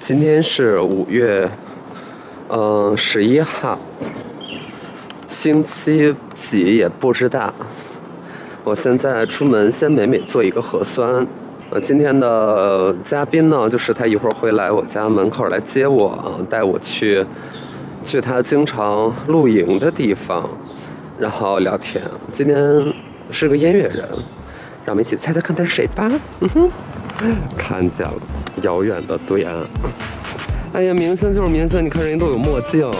今天是五月，嗯，十一号，星期几也不知道。我现在出门先美美做一个核酸。呃，今天的嘉宾呢，就是他一会儿会来我家门口来接我，啊，带我去去他经常露营的地方，然后聊天。今天是个音乐人，让我们一起猜猜看他是谁吧。嗯哼，看见了，遥远的对岸。哎呀，明星就是明星，你看人家都有墨镜。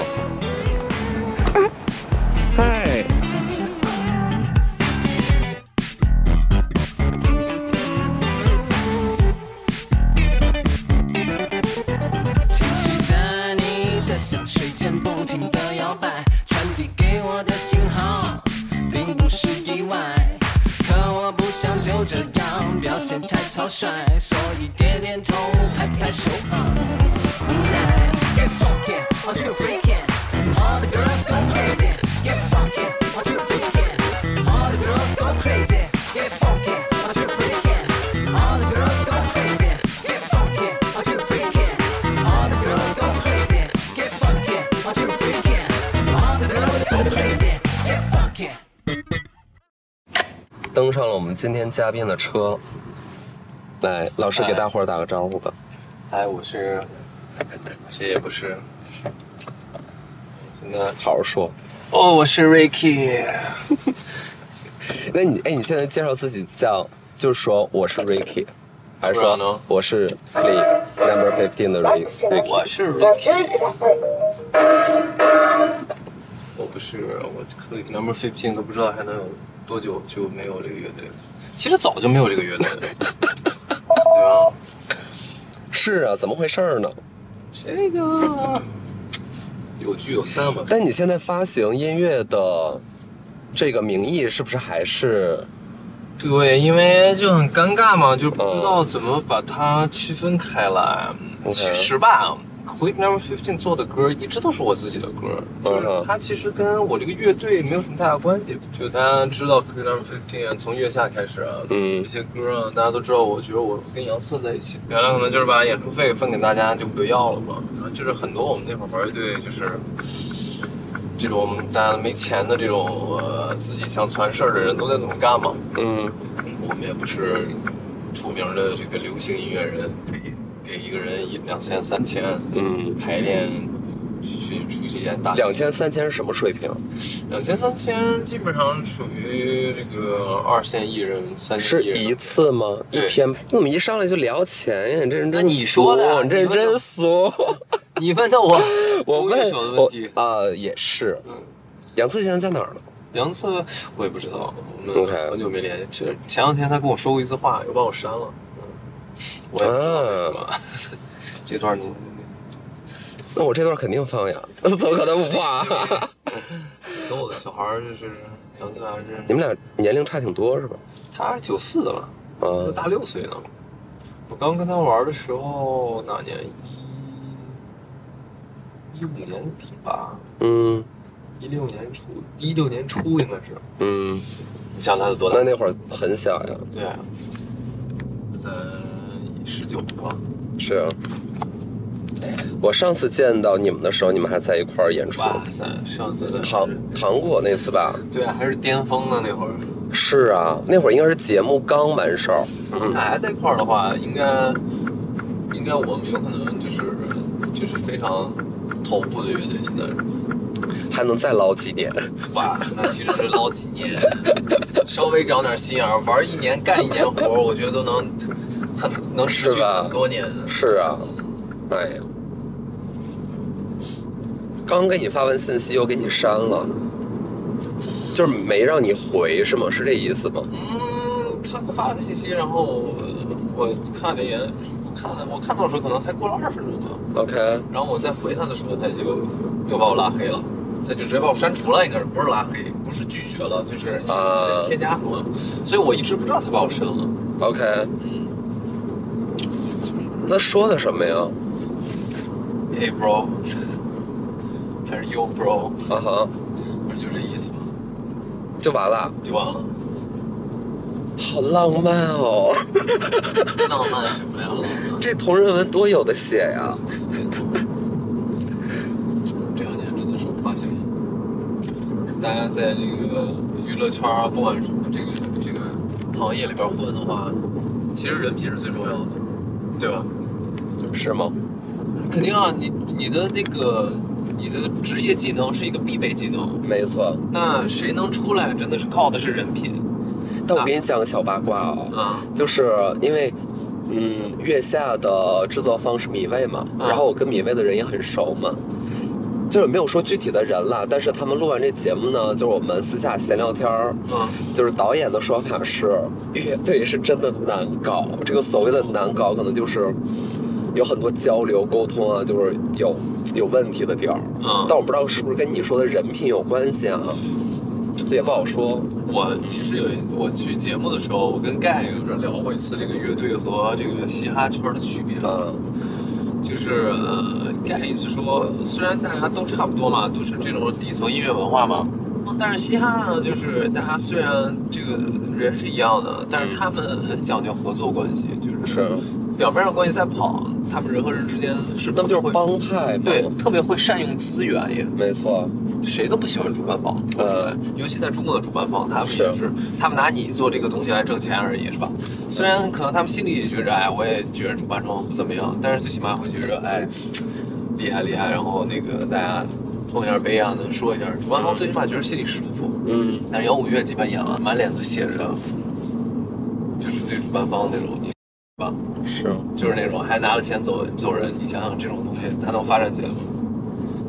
太草率，所以点点头，拍拍手。Get funky, want you freaking, all the girls go crazy. Get funky, want you freaking, all the girls go crazy. Get funky, want you freaking, all the girls go crazy. Get funky, want you freaking, all the girls go crazy. Get funky, want you freaking, all the girls go crazy. Get funky. 登上了我们今天嘉宾的车。来，老师给大伙儿打个招呼吧。嗨，我是，谁也不是。现在好好说。哦，我是 Ricky。那你哎，你现在介绍自己叫，就是说我是 Ricky，还是说我是 Click Number Fifteen 的 Ricky？我是 Ricky。我不是，我 Click Number Fifteen 都不知道还能有多久就没有这个乐队了。其实早就没有这个乐队了，对吧？是啊，怎么回事儿呢？这个有聚有散嘛。但你现在发行音乐的这个名义是不是还是？对，因为就很尴尬嘛，就不知道怎么把它区分开来。其实吧，Click Number Fifteen 做的歌一直都是我自己的歌，就是嗯它其实跟我这个乐队没有什么太大关系。就大家知道 Click Number Fifteen 从月下开始啊，嗯这些歌啊，大家都知道，我觉得我跟杨策在一起，原来可能就是把演出费分给大家就不要了嘛。就是很多我们那会儿玩乐队就是。这种大家没钱的这种呃自己想传事儿的人都在这么干嘛？嗯，我们也不是出名的这个流行音乐人，可以给一个人一两千、三千，嗯排练去出去演大两千三千是什么水平？两千三千基本上属于这个二线艺人、三线艺人是一次吗？一对天？怎么一上来就聊钱呀？你这人真那你说的啊你这人真俗。你问的 我，我问不会手的我问题。啊、也是。嗯杨策现在在哪儿呢？杨策我也不知道，我们很久没联系。这前两天他跟我说过一次话，又把我删了。嗯，我也不知道为什么。这段你那我这段肯定放呀，怎么可能不放啊？跟我的小孩就是杨策还是你们俩年龄差挺多是吧？他是九四的了，啊他大六岁呢。我刚跟他玩的时候哪年？一一五年底吧，嗯一六年初，一六年初应该是。嗯，你想他有多大那？那会儿很小呀。对啊，在十九个。是啊。我上次见到你们的时候，你们还在一块儿演出。哇塞，上次的糖糖果那次吧？对啊，还是巅峰呢那会儿。是啊，那会儿应该是节目刚完事儿。我们俩还在一块儿的话，应该应该我们有可能就是就是非常头部的乐队，现在。还能再捞几年。哇，那其实是捞几年，稍微长点心眼儿，玩一年干一年活儿，我觉得都能很能持续是吧很多年。是啊，哎呀，刚给你发完信息又给你删了，就是没让你回是吗？是这意思吗？嗯，他发了个信息，然后我我看了一眼，我看了我看到的时候可能才过了二十分钟吧，OK，然后我再回他的时候，他就又把我拉黑了。他就直接把我删除了，应该是不是拉黑，不是拒绝了，就是啊添加什么，所以我一直不知道他把我删了。OK，嗯，就是那说的什么呀？Hey bro，还是 You bro，啊哈，反正就这意思吧，就完了，就完了。好浪漫哦！浪漫什么呀？浪漫这同人文多有的写呀！这两年真的是我发现，大家在这个娱乐圈啊，不管什么这个这个行业里边混的话，其实人品是最重要的，对吧？是吗？肯定啊，你你的那个你的职业技能是一个必备技能，没错。那谁能出来，真的是靠的是人品但我给你讲个小八卦啊、啊。就是因为，嗯，月下的制作方是米未嘛，嗯然后我跟米未的人也很熟嘛，就是没有说具体的人了，但是他们录完这节目呢，就是我们私下闲聊天儿，嗯就是导演的说法是，乐队是真的难搞，这个所谓的难搞，可能就是有很多交流沟通啊，就是有有问题的地儿，嗯但我不知道是不是跟你说的人品有关系啊，这也不好说，我其实有一我去节目的时候，我跟盖有人聊过一次这个乐队和这个嘻哈圈的区别。啊，就是呃，盖意思说，虽然大家都差不多嘛，都是这种底层音乐文化嘛，但是嘻哈呢，就是大家虽然这个人是一样的，但是他们很讲究合作关系，就是，表面上关系在跑，他们人和人之间是那不就是会帮派吗？对，特别会善用资源也。没错，谁都不喜欢主办方，说实在，尤其在中国的主办方，他们也是是，他们拿你做这个东西来挣钱而已，是吧？虽然可能他们心里也觉着，哎，我也觉着主办方不怎么样，但是最起码会觉着，哎，厉害厉害，然后那个大家碰一下杯啊，能说一下，主办方最起码觉得心里舒服。嗯，但是摇滚乐基本演完，满脸都写着，就是对主办方那种，你吧，是，就是那种还拿了钱走走人，你想想这种东西，它能发展起来吗？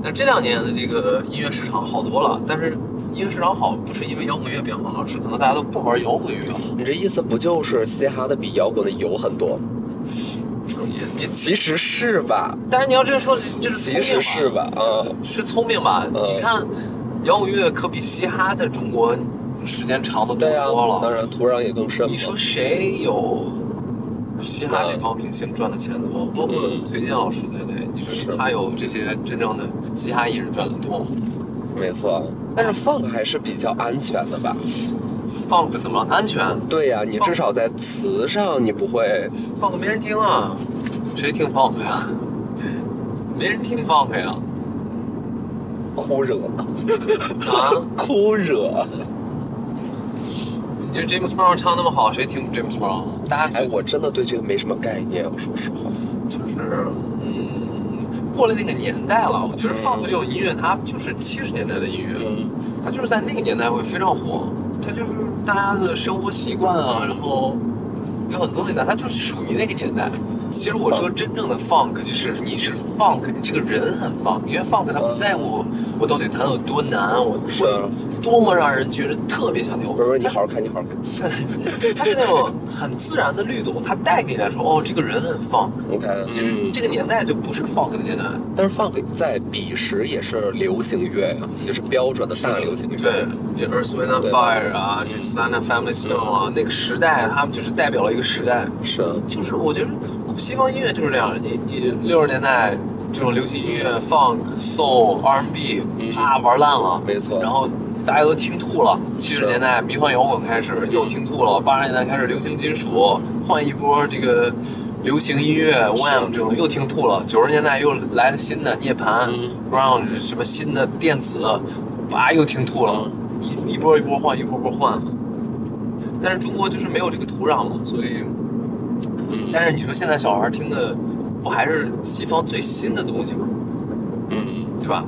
但这两年的这个音乐市场好多了，但是音乐市场好不是因为摇滚乐变好，而是可能大家都不玩摇滚乐了，你这意思不就是嘻哈的比摇滚的油很多吗？也也。其实是吧，但是你要这么说，就是其实是吧？嗯，是聪明吧？嗯你看，摇滚乐可比嘻哈在中国时间长的多了。当然土壤也更深嘛。你说谁有嘻哈这帮明星赚的钱多？包括嗯崔健老师在内，你说他有这些真正的嘻哈艺人赚的多吗没错，但是 funk 还是比较安全的吧？？Funk 怎么安全对呀、你至少在词上你不会，？Funk 没人听啊，谁听 Funk 呀？没人听 Funk 呀？哭惹，啊？哭惹。你觉得 James Brown 唱那么好，谁听 James Brown？大家哎，就我真的对这个没什么概念，我说实话。就是嗯，过了那个年代了。我觉得 Funk 这种音乐，它就是七十年代的音乐。嗯，它就是在那个年代会非常火，它就是大家的生活习惯啊，然后有很多东西，它就是属于那个年代。其实我说真正的 funk，就是你是 funk，你这个人很 funk，因为 funk 它不在乎我到底弹有多难，我是会多么让人觉得特别想听。不是不是，你好好看，你好好看。它是那种很自然的律动，它带给你来说，哦，这个人很 funk。我看，其实嗯，这个年代就不是 funk 的年代，但是 funk 在彼时也是流行乐呀，也是标准的大流行乐。对，也 Earth Wind and 对 Fire 啊，这 and Family Stone 啊，那个时代，他们就是代表了一个时代。是，就是我觉得西方音乐就是这样，你你六十年代这种流行音乐，funk、soul、R&B，嗯啪玩烂了，没错然后大家都听吐了。七十年代迷幻摇滚开始又听吐了，八十年代开始流行金属，换一波这个流行音乐，Wham 这种又听吐了。九十年代又来了新的涅槃、嗯 grunge 什么新的电子，叭又听吐了，一一波一波换，一波波换。但是中国就是没有这个土壤嘛，所以。嗯但是你说现在小孩听的不还是西方最新的东西吗？嗯，对吧？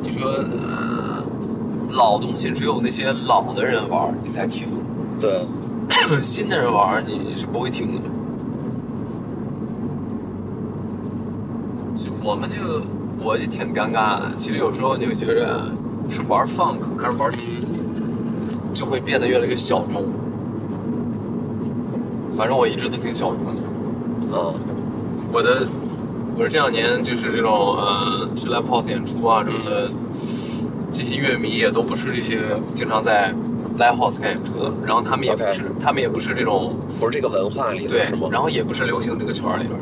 你说呃，老东西只有那些老的人玩你才听，对，新的人玩你你是不会听的。就我们就我就挺尴尬的。其实有时候你会觉得是玩 funk 还是玩自己，就会变得越来越小众。反正我一直都挺小众的。啊，我的我是这两年就是这种呃去 live house 演出啊什么的，这些乐迷也都不是这些经常在 live house 看演出的，然后他们也不是他们也不是这种不是这个文化里的对是吗？，然后也不是流行这个圈里边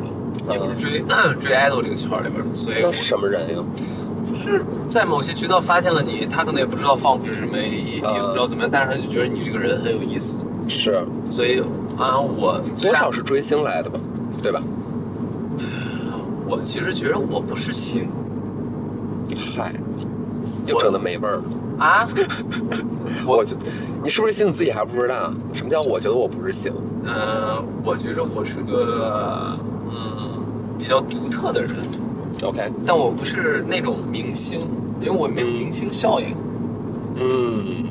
的，也不是追 追 idol 这个圈里边的，所以是什么人呀？就是在某些渠道发现了你，他可能也不知道 funk 是什么，也也不知道怎么样，但是他就觉得你这个人很有意思，是，所以啊我多少是追星来的吧？对吧？我其实觉得我不是星嗨，又整的没味儿了。啊，我觉得你是不是星你自己还不知道？什么叫我觉得我不是星？呃，我觉着我是个嗯比较独特的人，OK，但我不是那种明星，因为我没有明星效应。嗯，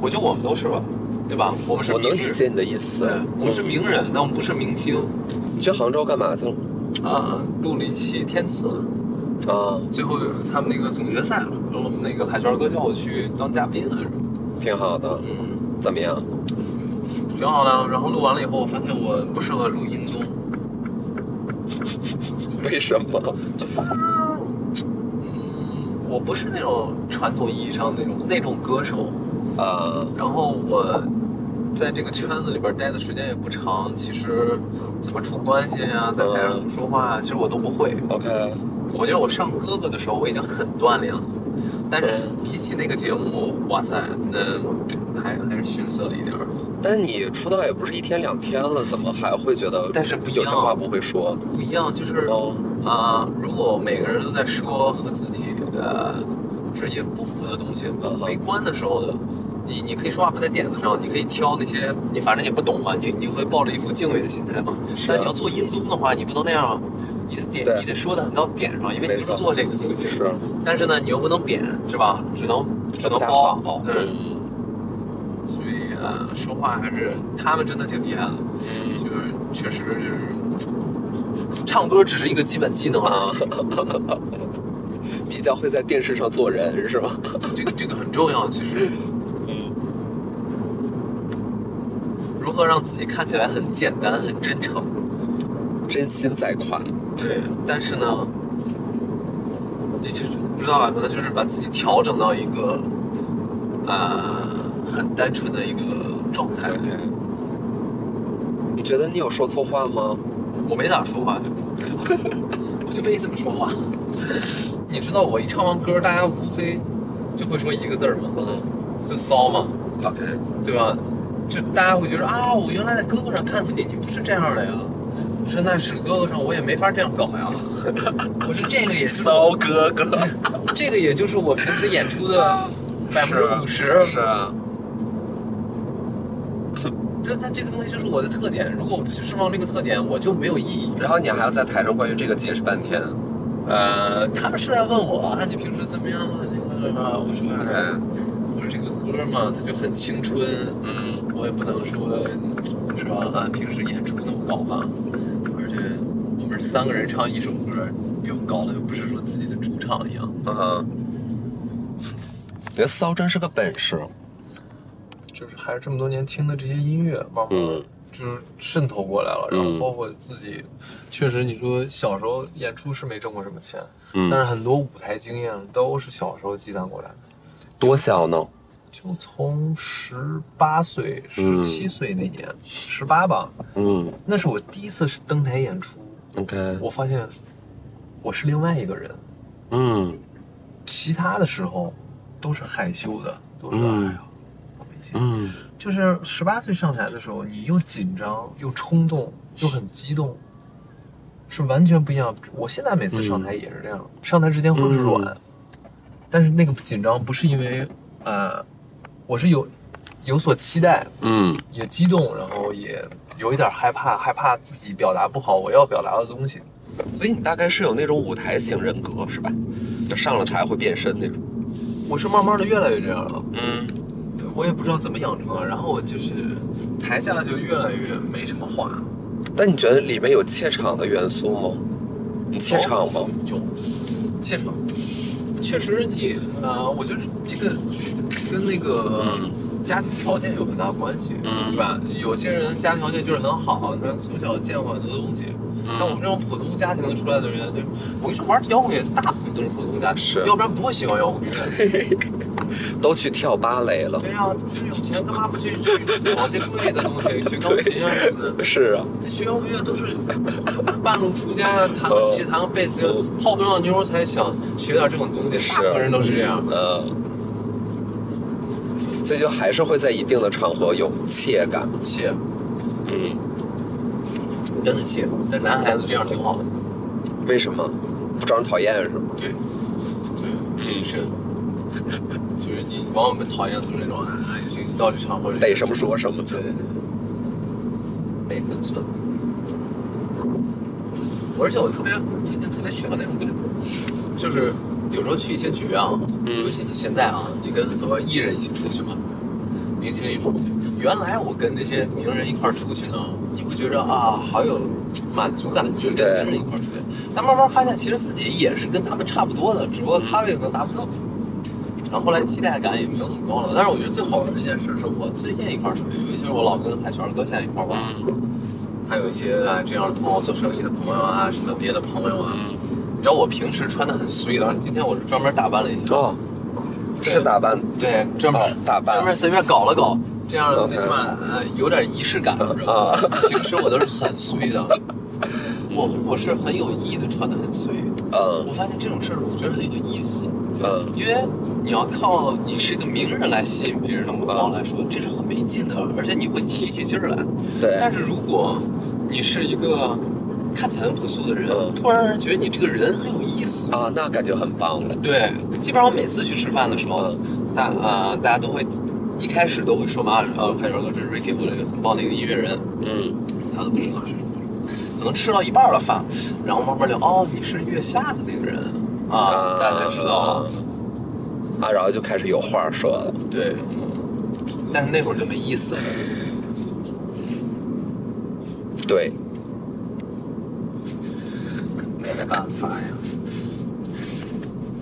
我觉得我们都是吧，对吧？我们是我能理解你的意思。，我们是名人，但我们不是明星你去杭州干嘛去了？啊。录了一期天赐，啊，最后他们那个总决赛了，然后我们那个海泉哥叫我去当嘉宾来着。挺好的。嗯，怎么样？挺好的。然后录完了以后，我发现我不适合录音综，为什么？就是嗯，我不是那种传统意义上那种那种歌手。啊，然后我在这个圈子里边待的时间也不长，其实怎么处关系呀、在台上怎么说话啊，其实我都不会。OK，我觉得我上哥哥的时候我已经很锻炼了，但是比起那个节目，哇塞，那还还是逊色了一点儿。但你出道也不是一天两天了，怎么还会觉得？但是不有些话不会说呢？不一样，就是哦啊、如果每个人都在说和自己呃职业不符的东西嗯，哼没关的时候的，你你可以说话不在点子上，你可以挑那些你反正你不懂嘛，你你会抱着一副敬畏的心态嘛。是但你要做音综的话，你不能那样啊，你的点你得说的很到点上，因为你就是做这个东西。是。但是呢，你又不能贬，是吧？只能只能大包好。嗯，嗯所以啊，说话还是他们真的挺厉害的，嗯就是确实就是。唱歌只是一个基本技能啊啊，，比较会在电视上做人是吧？这个这个很重要。其实嗯，如何让自己看起来很简单、很真诚，真心在夸。对，但是呢，你就是不知道吧？可能就是把自己调整到一个啊、很单纯的一个状态。你觉得你有说错话吗？我没咋说话，就 我就没怎么说话。你知道我一唱完歌，大家无非就会说一个字儿嘛，嗯就骚嘛，，OK，对吧？就大家会觉得啊，我原来在哥哥上看出你，你不是这样的呀。我说那是哥哥上，我也没法这样搞呀。我说这个也就是骚哥哥，这个也就是我平时演出的百分之五十。是啊，这它这个东西就是我的特点，如果我不去释放这个特点，我就没有意义。然后你还要在台上关于这个解释半天。呃，他们是在问我啊，你平时怎么样啊？那个什么？我说我说这个歌嘛，它就很青春，嗯，我也不能说是吧？按平时演出那么搞吧，三个人唱一首歌，又搞得又不是说自己的主场一样。嗯哼，我觉得骚真是个本事。就是还是这么多年听的这些音乐，慢慢嗯就是渗透过来了，然后嗯包括自己，确实你说小时候演出是没挣过什么钱，嗯但是很多舞台经验都是小时候积攒过来的。多小呢？就从十八岁、十七岁那年，十八吧，嗯那是我第一次登台演出，，OK，我发现我是另外一个人，嗯。其他的时候都是害羞的，都是、嗯。哎呀，我没劲。嗯。就是十八岁上台的时候，你又紧张又冲动又很激动，是完全不一样。我现在每次上台也是这样，上台之前会软，嗯但是那个紧张不是因为呃，我是有有所期待，嗯。也激动，然后也有一点害怕，害怕自己表达不好我要表达的东西。所以你大概是有那种舞台型人格是吧？就上了台会变身那种。我是慢慢的越来越这样了，嗯我也不知道怎么养成的，然后我就是台下就越来越没什么话。但你觉得里面有怯场的元素吗？你怯场吗？有，怯场。确实你，呃，我觉得这个跟那个嗯家庭条件有很大关系，嗯对吧？有些人家庭条件就是很好，他从小见过很多东西。像我们这种普通家庭的出来的人，就我跟你说，玩摇滚乐大部分都是普通家庭，是要不然不会喜欢摇滚乐。都去跳芭蕾了。对呀、就是有钱干嘛不去去搞些贵的东西，学钢 琴啊什么的？是啊，这学摇滚乐都是半路出家，弹个吉他，弹个贝斯，泡个老妞才想学点这种东西。大部分人都是这样。呃，所以就还是会在一定的场合有怯感。怯，嗯，真的怯。但男孩子这样挺好的。为什么？不招人讨厌是吗？对，对，谨慎，就是你往往被讨厌的就是那种哎，这到这场或者逮什么说什么对对对，没分寸。而且我特别今天特别喜欢那种感觉，就是有时候去一些局啊，嗯。尤其你现在啊，你跟很多艺人一起出去嘛，明星一出去，原来我跟这些名人一块儿出去呢，你会觉着啊，好有满足感，就是跟对名人一块儿出去，但慢慢发现其实自己也是跟他们差不多的，只不过咖位可能达不到。然后后来期待感也没有那么高了，但是我觉得最好玩的一件事是我最近一块儿出去，尤其是我老跟海泉哥现在一块儿玩，还有一些啊这样的朋友做生意的朋友啊，什么别的朋友啊。你知道我平时穿的很随的，今天我是专门打扮了一下，哦，是打扮，对，专门、哦打扮专门随便搞了搞，这样最起码呃有点仪式感，你知道吗？平时我都是很随的，我我是很有意的穿的很随。我嗯发现这种事儿，我觉得很有意思。嗯因为你要靠你是个名人来吸引别人的目光来说，这是很没劲的，而且你会提起劲儿来。对但是如果你是一个看起来很朴素的人，嗯突然让人觉得你这个人很有意思。啊，那感觉很棒了。对，基本上我每次去吃饭的时候，嗯大啊、大家都会一开始都会说嘛，呃，海泉哥这是 Ricky，我这个很棒的一个音乐人，嗯他都不知道是。可能吃到一半了饭，然后慢慢聊，哦，你是月下的那个人啊，大家才知道。啊，然后就开始有话说了。对，嗯，但是那会儿就没意思了。对，没办法呀。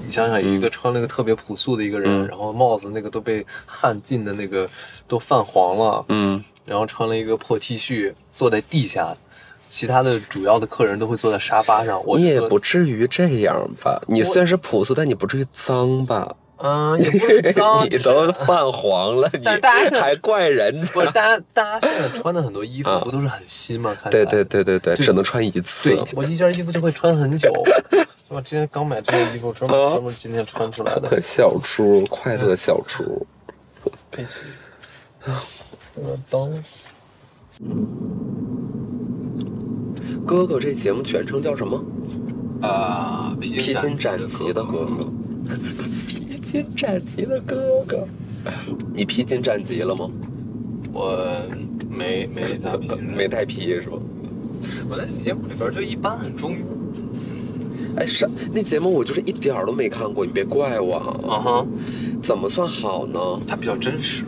你想想，一个穿了个特别朴素的一个人，嗯然后帽子那个都被汗浸的那个都泛黄了，嗯然后穿了一个破 T 恤，坐在地下，其他的主要的客人都会坐在沙发上。我你也不至于这样吧？你虽然是朴素，但你不至于脏吧？嗯、也不是脏，你都泛黄了，你但是大家现在还怪人家？不是大家大家现在穿的很多衣服啊不都是很新吗？看起对来对对对对，只能穿一次对。，我一件衣服就会穿很久。我今天刚买这件衣服，专门啊专门今天穿出来的。小猪，快乐小猪。佩奇，我当哥哥这节目全称叫什么？啊，披披荆斩棘的哥哥。披荆斩棘的哥哥。你披荆斩棘了吗？我没没咋披，没带披是吧？我在节目里边就一般很中庸。哎，是那节目我就是一点儿都没看过，你别怪我啊。啊哈，怎么算好呢？它比较真实。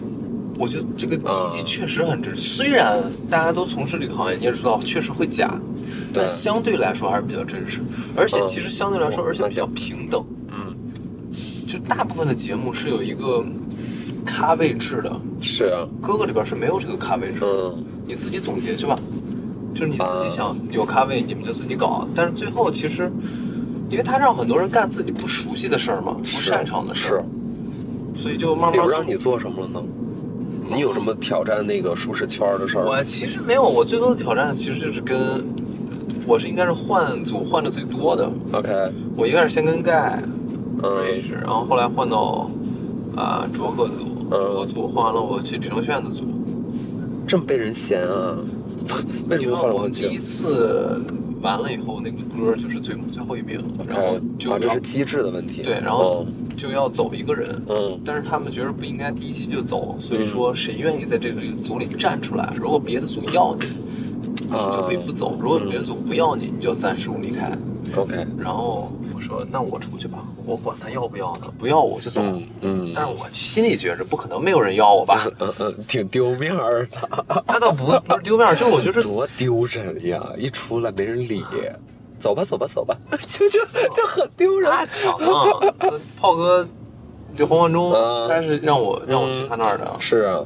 我觉得这个第啊一季确实很真实，虽然大家都从事这个行业，你也知道确实会假，但相对来说还是比较真实，而且嗯其实相对来说，哦而且比较平等。嗯，就大部分的节目是有一个咖位制的，是啊，哥哥里边是没有这个咖位制的。嗯，你自己总结去吧，就是你自己啊想有咖位，你们就自己搞。但是最后其实，因为他让很多人干自己不熟悉的事儿嘛，不擅长的事儿，。所以就慢慢做比如让你做什么了呢？你有什么挑战那个舒适圈的事儿？我其实没有，我最多的挑战其实就是跟我是应该是换组换的最多的。OK，我一开始先跟盖嗯认识，然后后来换到啊卓哥组，嗯卓哥组换完了我去李承铉的组。这么被人嫌啊？为什么我第一次完了以后，那个歌就是最最后一名，然后就啊，这是机制的问题。对，然后哦就要走一个人。嗯但是他们觉得不应该第一期就走，所以说谁愿意在这个组里站出来？如果别的组要你，你就可以不走；如果别的组不要你，你就暂时离开。，OK，然后我说：“那我出去吧，我管他要不要呢，不要我就走。嗯嗯，但是我心里觉着不可能没有人要我吧？嗯嗯，挺丢面儿的，那倒不不是丢面儿，就是我觉得多丢人呀！一出来没人理，走吧走吧走吧，就就就很丢人。那抢啊！炮哥，这黄贯中嗯他是让我让我去他那儿的。是啊，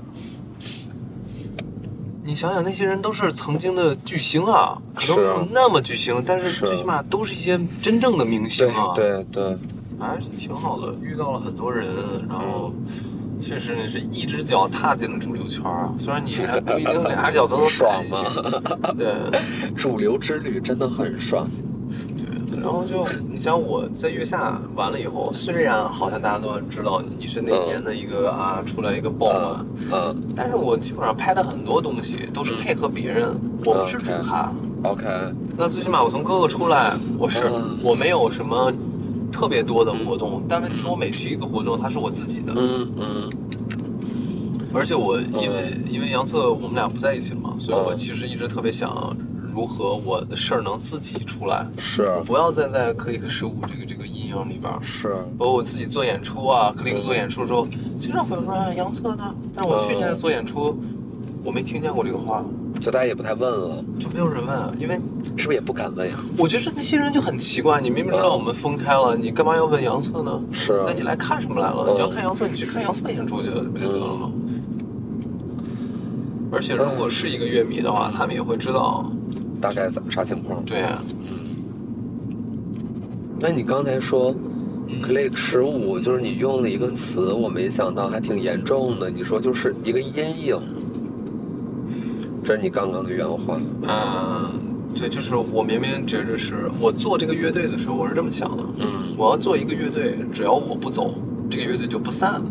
你想想，那些人都是曾经的巨星啊，可能没有那么巨星，但是最起码都是一些真正的明星对啊。，对对，还是挺好的，遇到了很多人，然后确实你是一只脚踏进了主流圈儿，虽然你还不一定 俩脚都能踩进去。对 主流之旅真的很爽。对，然后就你像我在月下完了以后，虽然好像大家都知道你是那年的一个啊出来一个爆满，嗯但是我基本上拍的很多东西都是配合别人，我不是主咖。OK，那最起码我从哥哥出来，我是、嗯我没有什么特别多的活动，但问题是我每去一个活动，它是我自己的，嗯嗯。而且我因为、因为杨策我们俩不在一起了嘛，所以我嗯。其实一直特别想如何我的事儿能自己出来，是不要再在克里克十五这个这个阴影里边儿。是，包括我自己做演出啊，克里克做演出的时候，经常会有人说哎杨策呢，但是我去年做演出，我没听见过这个话，就大家也不太问了，就没有人问，因为是不是也不敢问呀？我觉得那些人就很奇怪，你明明知道我们分开了，你干嘛要问杨策呢？是啊那你来看什么来了？嗯你要看杨策，你去看杨策演出去不就得了吗？而且如果是一个乐迷的话，他们也会知道，大概怎么啥情况？对，那你刚才说嗯 click 十五，就是你用了一个词，我没想到还挺严重的。你说就是一个阴影，这是你刚刚的原话。啊，对，就是我明明觉着是我做这个乐队的时候，我是这么想的，嗯，我要做一个乐队，只要我不走，这个乐队就不散。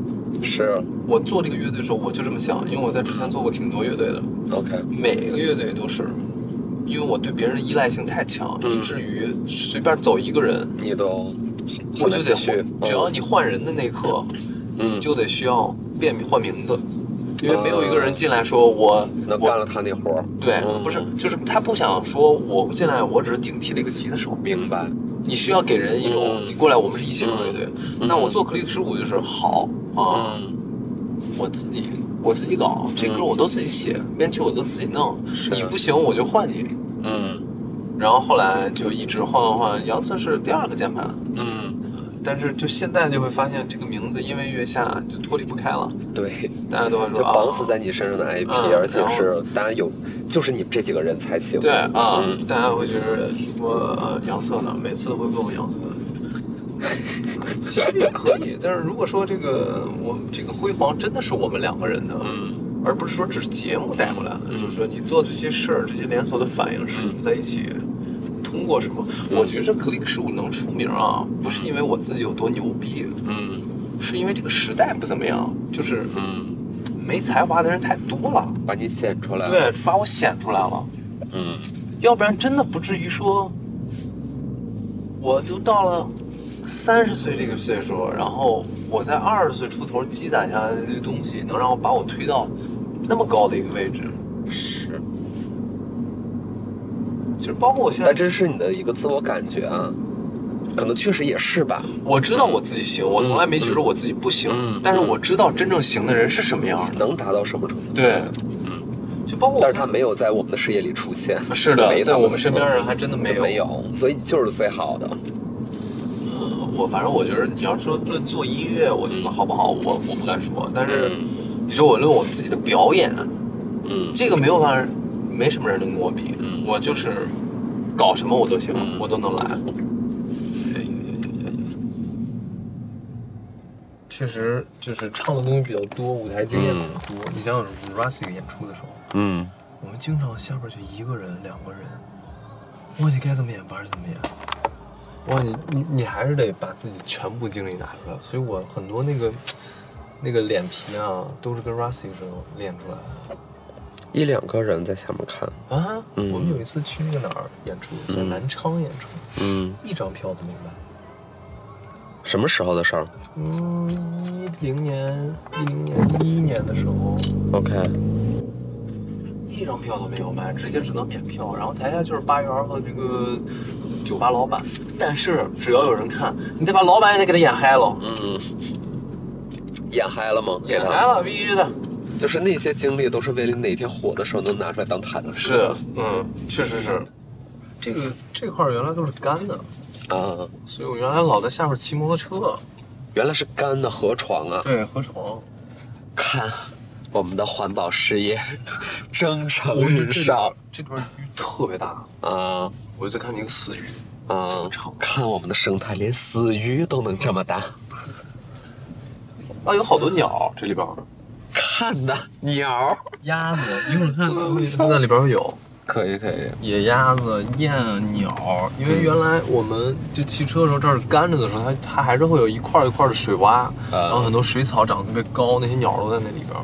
是我做这个乐队的时候，我就这么想，因为我在之前做过挺多乐队的，OK，每个乐队都是，因为我对别人的依赖性太强，嗯以至于随便走一个人，你都我就得继续换。只要你换人的那一刻，嗯你就得需要变换名字，因为没有一个人进来说我我能干了他那活儿，对，嗯不是，就是他不想说我进来，我只是顶替了一个吉他手。明白？你需要给人一种，嗯你过来，我们是一起的乐队。嗯那我做克里克十五就是好啊，嗯，我自己我自己搞，这歌我都自己写，编曲我都自己弄。你不行我就换你。嗯。然后后来就一直换换换，杨策是第二个键盘，嗯，但是就现在就会发现这个名字因为月下就脱离不开了，对，大家都会说就绑死啊在你身上的 IP，、嗯而且是大家有，就是你们这几个人才行。对啊，嗯。大家会觉得说呃杨策呢，每次都会问我杨策。其实也可以，但是如果说这个我们这个辉煌真的是我们两个人的，嗯而不是说只是节目带过来的，就是说你做这些事儿，这些连锁的反应是你们在一起通过什么？我觉着 Click 十五能出名啊，不是因为我自己有多牛逼，嗯是因为这个时代不怎么样，就是嗯，没才华的人太多了，把你显出来了。对，把我显出来了。嗯要不然真的不至于说，我都到了三十岁这个岁数，然后我在二十岁出头积攒下来的这些东西，能让我把我推到那么高的一个位置。是，其实包括我现在但，这是你的一个自我感觉啊，可能确实也是吧。我知道我自己行，我从来没觉得我自己不行，嗯但是我知道真正行的人是什么样的。能达到什么程度？对，就包括但是他没有在我们的视野里出现。是的，没在我们身边人还真的没有。没有，所以你就是最好的。我反正我觉得你要说论做音乐，我觉得好不好，我我不敢说。但是嗯你说我论我自己的表演，嗯这个没有办法，没什么人能跟我比。嗯我就是搞什么我都行，嗯我都能来。确实就是唱的东西比较多，舞台经验比较多。你像 Rusty 演出的时候，嗯我们经常下边就一个人、两个人，忘记该怎么演反正怎么演。哇，你你你还是得把自己全部精力拿出来，所以我很多那个那个脸皮啊，都是跟 Rusty 时候练出来的。一两个人在下面看。啊，嗯我们有一次去那个哪儿演出，在南昌演出，嗯，一张票都没买。什么时候的事儿嗯，一零年、一零年、一一年的时候，？OK，一张票都没有卖，直接只能免票。然后台下就是八元和这个酒吧老板，但是只要有人看，你得把老板也得给他演嗨了，嗯，演嗨了吗？演嗨了，必须的。就是那些经历都是为了哪天火的时候能拿出来当谈资。是，嗯，确实是。这个这块原来都是干的，啊，所以我原来老在下面骑摩托车。原来是干的河床啊！对，河床。看，我们的环保事业蒸蒸我日上这里边鱼特别大，啊我就在看那个死鱼。嗯！看我们的生态，连死鱼都能这么大。啊，有好多鸟这里边。看的，鸟，鸭子，一会儿看它那里边有可以可以。野鸭子、雁、鸟。因为原来我们就骑车的时候，这儿干着的时候，它它还是会有一块一块的水洼，然后很多水草长得特别高，那些鸟都在那里边。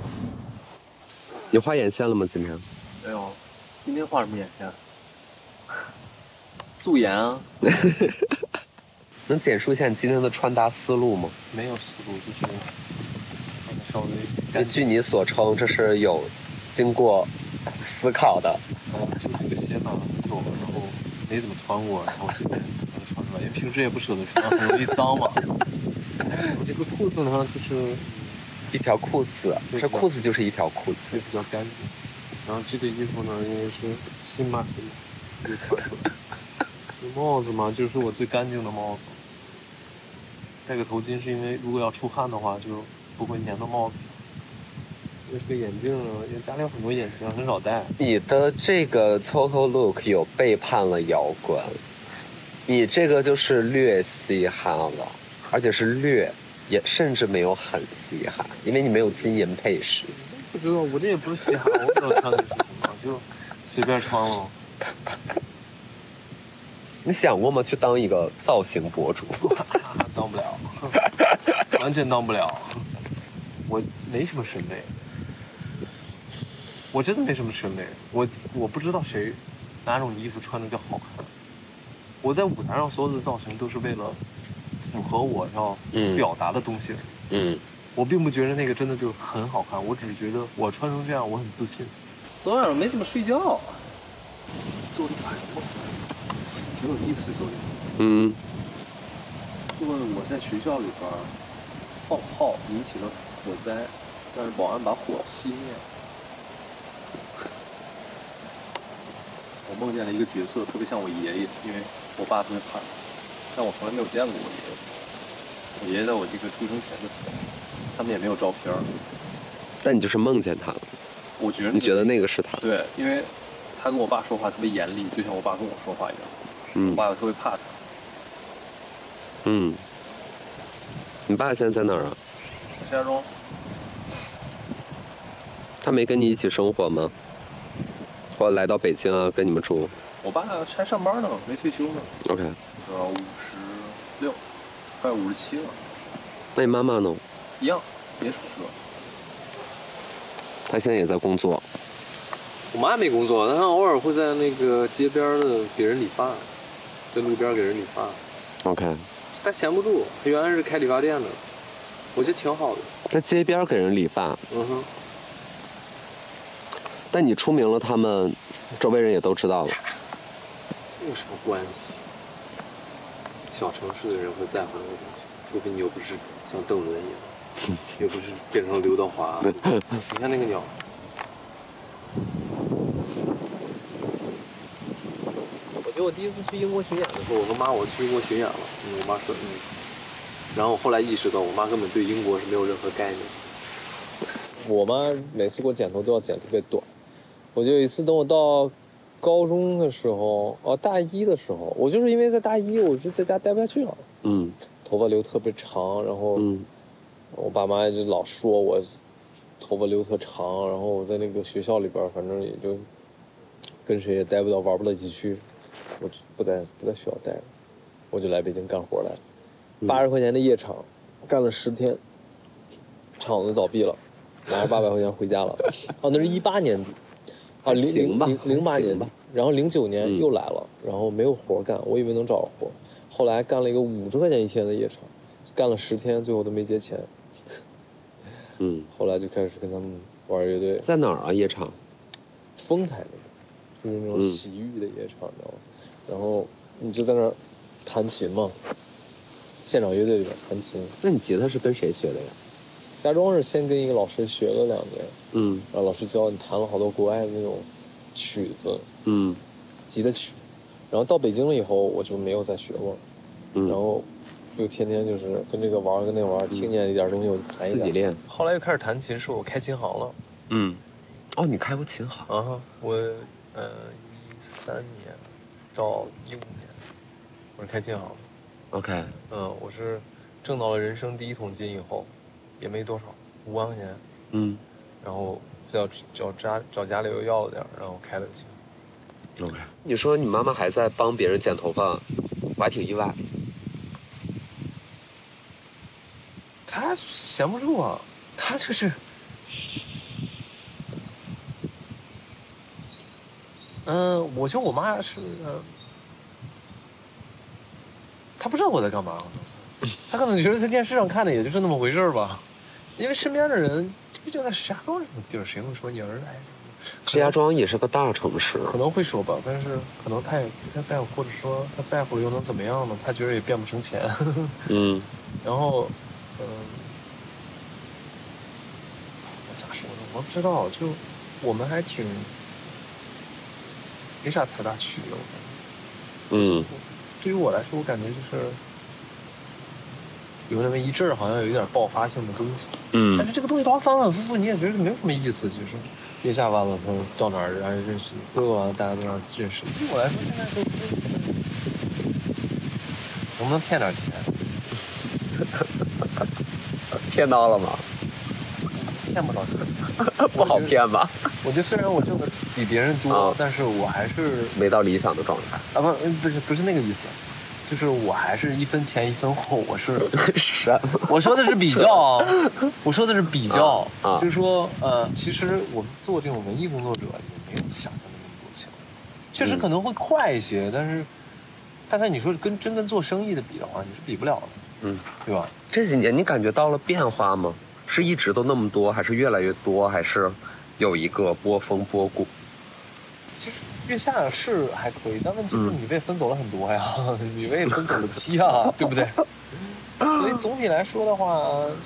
你画眼线了吗？今天？没有，今天画什么眼线？素颜啊，能简述一下你今天的穿搭思路吗？没有思路，就是稍微那据你所称，这是有经过思考的。哦，就这个鞋拿了很久了，然后没怎么穿过，然后今天把它穿出来，因为平时也不舍得穿，很容易脏嘛。我这个裤子呢，就是一条裤子，这裤子就是一条裤子。也比较干净。然后这个衣服呢，因为是新买的嘛，就穿出来。这帽子嘛，就是我最干净的帽子。戴个头巾是因为如果要出汗的话，就不会粘到帽子上。因为这个眼镜呢，因为家里有很多眼镜，很少戴。你的这个 total look 有背叛了摇滚，你这个就是略嘻哈了，而且是略，也甚至没有很稀罕，因为你没有金银配饰。不知道，我这也不是嘻哈，我不知道穿的是什么，就随便穿了。你想过吗？去当一个造型博主？当不了，完全当不了。我没什么审美，我真的没什么审美。我我不知道谁哪种衣服穿的叫好看。我在舞台上所有的造型都是为了符合我要嗯表达的东西。嗯，我并不觉得那个真的就很好看，我只是觉得我穿成这样我很自信。昨晚上没怎么睡觉，做了一盘梦，挺有意思。做的嗯，做我在学校里边放炮引起了火灾，但是保安把火熄灭了。我梦见了一个角色，特别像我爷爷，因为我爸特别怕他，但我从来没有见过我爷爷。我爷爷在我这个出生前就死了，他们也没有照片儿。但你就是梦见他了，我觉得你觉得那个是他？对，因为他跟我爸说话特别严厉，就像我爸跟我说话一样。嗯我嗯爸特别怕他。嗯。你爸现在在哪儿啊？石家庄，他没跟你一起生活吗？或者来到北京啊，跟你们住我爸还上班呢，没退休呢，？OK，呃，五十六，快五十七了，那你妈妈呢？一样，也手术了。她现在也在工作。我妈没工作，但她偶尔会在那个街边的给人理发，在路边给人理发。OK，她闲不住，她原来是开理发店的，我觉得挺好的。在街边给人理发，嗯哼，但你出名了，他们周围人也都知道了。这有什么关系？小城市的人会在乎那个东西，除非你又不是像邓伦一样，又不是变成刘德华。你看那个鸟，我觉得我第一次去英国巡演的时候，我跟妈我去英国巡演了，嗯，我妈说嗯，然后我后来意识到，我妈根本对英国是没有任何概念。我妈每次给我剪头都要剪特别短，我就有一次等我到高中的时候，哦，大一的时候，我就是因为在大一，我就在家待不下去了，嗯。头发留特别长，然后嗯。我爸妈就老说我头发留特长，然后我在那个学校里边，反正也就跟谁也待不到，玩不到一起去，我就不在不在学校待了，我就来北京干活来。了，八十块钱的夜场，干了十天，厂子倒闭了，拿着八百块钱回家了。哦，那是一八年底，啊，零零零零八年吧，然后零九年嗯又来了，然后没有活干，我以为能找着活，后来干了一个五十块钱一天的夜场，干了十天，最后都没结钱。嗯，后来就开始跟他们玩乐队，在哪儿啊？夜场？丰台那个，就是那种嗯洗浴的夜场，你知道吗？然后你就在那儿弹琴嘛，现场乐队里边弹琴。那你吉他是跟谁学的呀？家庄是先跟一个老师学了两年，嗯然后老师教你弹了好多国外的那种曲子，嗯吉他曲。然后到北京了以后，我就没有再学过，嗯，然后就天天就是跟这个玩跟那个玩儿，听见一点东西我就弹一点。自己练。后来又开始弹琴，是我开琴行了。嗯，哦，你开过琴行？啊，我呃一三年到一五年，我是开琴行的。OK，嗯，我是挣到了人生第一桶金以后，也没多少，五万块钱，嗯然后要找家找家里又要了点，然后开了个琴。，OK。你说你妈妈还在帮别人剪头发，我还挺意外。她闲不住啊，她就是，嗯，我觉得我妈是，她不知道我在干嘛，他可能觉得在电视上看的也就是那么回事儿吧，因为身边的人就就在石家庄这种地儿，谁会说你儿子哎？石家庄也是个大城市，可能会说吧，但是可能他也不太在乎，或者说他在乎了又能怎么样呢？他觉得也变不成钱。嗯 然后，嗯、咋说呢？我不知道，就我们还挺没啥太大区别。我感觉嗯对于我来说，我感觉就是有那么一阵儿，好像有一点爆发性的东西。嗯但嗯是这个东西老反反复复，你也觉得没有什么意思。其实，月下完了，他到哪儿然后认识，各个完了，大家都让认识。对我来说，现在都能不能骗点钱？骗到了吗？骗不到钱。不好骗吧？我觉得虽然我挣的比别人多，啊但是我还是没到理想的状态。啊不嗯不是不是那个意思，就是我还是一分钱一分货。我 是什么？我说的是比较啊，我说的是比较，啊啊就是说呃，其实我们做这种文艺工作者也没有想象的那么多钱，确实可能会快一些，但是但是你说跟真跟做生意的比的话，你是比不了的，嗯，对吧？这几年你感觉到了变化吗？是一直都那么多，还是越来越多，还是有一个波峰波谷？其实月下是还可以，但问题是嗯你被分走了很多呀，你被分走了七啊，对不对？所以总体来说的话，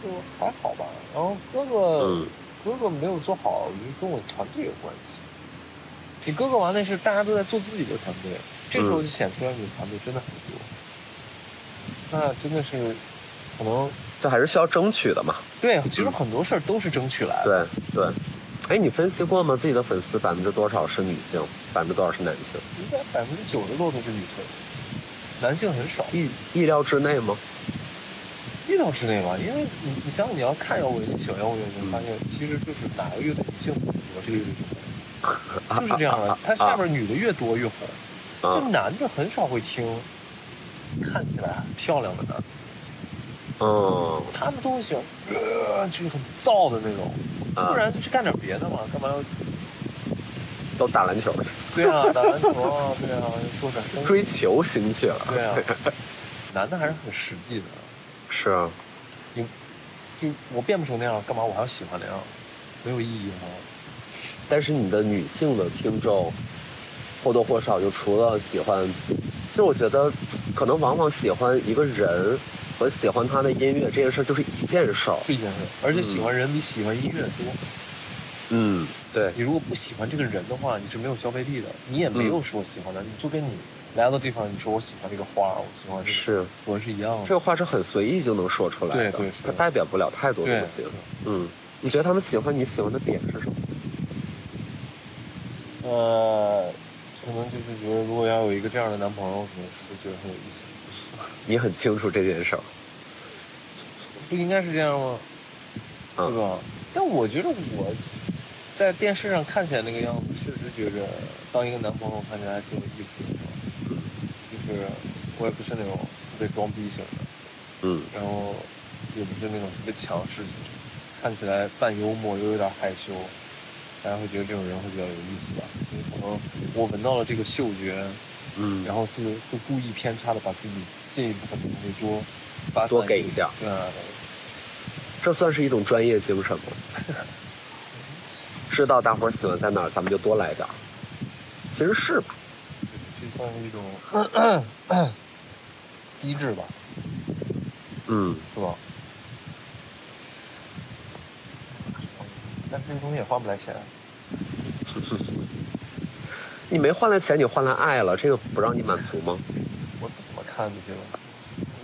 就还好吧。然后哥哥，嗯哥哥没有做好，我觉得跟我团队有关系。你哥哥玩那是大家都在做自己的团队，这时候就显出来你的团队真的很多。那真的是可能这还是需要争取的嘛。对，其实很多事儿都是争取来的。对对。哎，你分析过吗？自己的粉丝百分之多少是女性，百分之多少是男性？应该百分之九十多都是女性，男性很少。意意料之内吗？意料之内吧，因为你你想想你要看摇滚乐、小摇滚乐，你会发现其实就是哪个乐队女性多，这个乐队就红，就是这样的。它下边女的越多越红，就啊男的很少会听看起来很漂亮的男的，嗯他们都会喜欢呃就是很燥的那种，啊不然就去干点别的嘛，干嘛要？都打篮球去，对啊，打篮球啊，对啊，做点生意追求心去了。对啊，男的还是很实际的。是啊，你就我变不成那样，干嘛我还要喜欢那样？没有意义啊。但是你的女性的听众或多或少就除了喜欢，就我觉得可能往往喜欢一个人和喜欢他的音乐这件事就是一件事儿。是一件事，而且喜欢人比喜欢音乐多。嗯，对，你如果不喜欢这个人的话，你是没有消费力的，你也没有说喜欢他，你就跟你来到地方，你说我喜欢这个花，我喜欢这个是我是一样的。这个话是很随意就能说出来的，对对它代表不了太多东对西。嗯，你觉得他们喜欢你喜欢的点是什么？呃，可能就是觉得如果要有一个这样的男朋友，可能是不是觉得很有意思？你很清楚这件事儿，不应该是这样吗？嗯对吧？但我觉得我在电视上看起来那个样子，确实觉着当一个男朋友看起来还挺有意思的。就是我也不是那种特别装逼型的，嗯然后也不是那种特别强势型的，看起来半幽默又有点害羞，大家会觉得这种人会比较有意思吧？因为可能我闻到了这个嗅觉，嗯，然后是会故意偏差的把自己这一部分东西多发多给一点儿，这算是一种专业精神吗？知道大伙儿喜欢在哪儿，咱们就多来点儿。其实是吧？这算是一种 机制吧，嗯，是吧？但是这个东西也换不来钱，你没换来钱，你换来爱了，这个不让你满足吗？我不怎么看这些东西。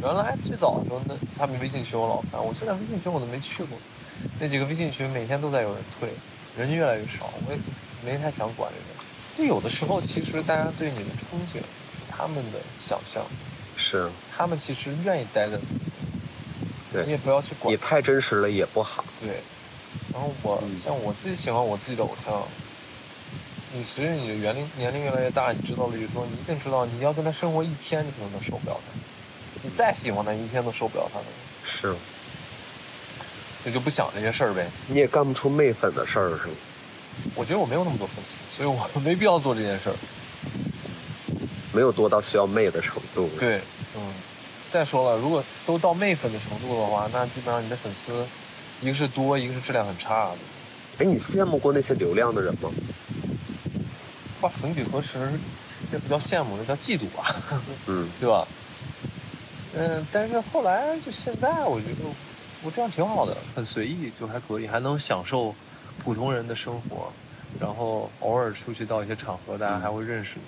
原来最早的时候，那他们微信群我老看，我现在微信群我都没去过。那几个微信群每天都在有人退，人越来越少，我也没太想管这个。就有的时候，其实大家对你的憧憬是他们的想象，是他们其实愿意待在自己，对你也不要去管你。太真实了也不好。对，然后我、嗯像我自己喜欢我自己的偶像，你随着你的年龄年龄越来越大，你知道的越多，你一定知道你要跟他生活一天，你可能都受不了他。你再喜欢他，一天都受不了他的，是，所以就不想这些事儿呗。你也干不出媚粉的事儿是吗？我觉得我没有那么多粉丝，所以我 没必要做这件事儿。没有多到需要媚的程度。对，嗯，再说了，如果都到媚粉的程度的话，那基本上你的粉丝，一个是多，一个是质量很差的。哎，你羡慕过那些流量的人吗？哇，曾几何时，这不叫羡慕，那叫嫉妒啊，嗯，对吧？嗯，但是后来就现在，我觉得我这样挺好的，很随意，就还可以，还能享受普通人的生活，然后偶尔出去到一些场合，大家还会认识你，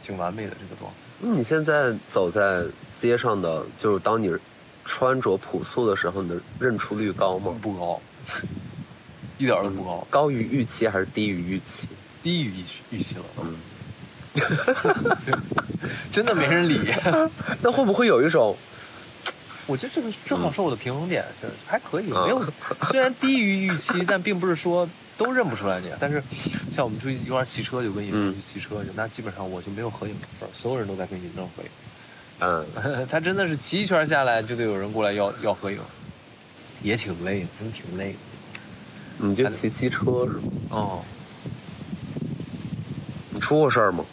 挺完美的这个状态。那你现在走在街上的，就是当你穿着朴素的时候，你的认出率高吗？不高，一点都不高，高于预期还是低于预期？低于预期预期了。嗯，真的没人理。那会不会有一种，我觉得这个正好是我的平衡点，现在还可以，啊没有，虽然低于预期，但并不是说都认不出来你。但是像我们出去一块骑车，就跟尹正去骑车去，那基本上我就没有合影的事儿，所有人都在跟尹正合影。嗯，他真的是骑一圈下来，就得有人过来要要合影，也挺累的，真挺累的。你就骑机车是吗？哦，你出过事儿吗？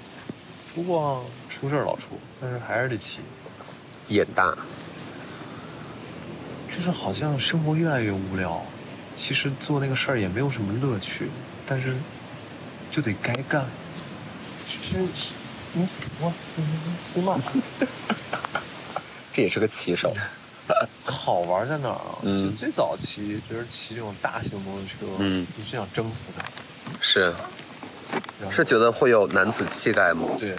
出过啊出事儿老出，但是还是得骑。眼大，就是好像生活越来越无聊，其实做那个事儿也没有什么乐趣，但是就得该干。就是你我你骑马 这也是个骑手。好玩在哪儿啊？嗯就最早骑就是骑这种大型摩托车，嗯你是想征服它，是是觉得会有男子气概吗？对。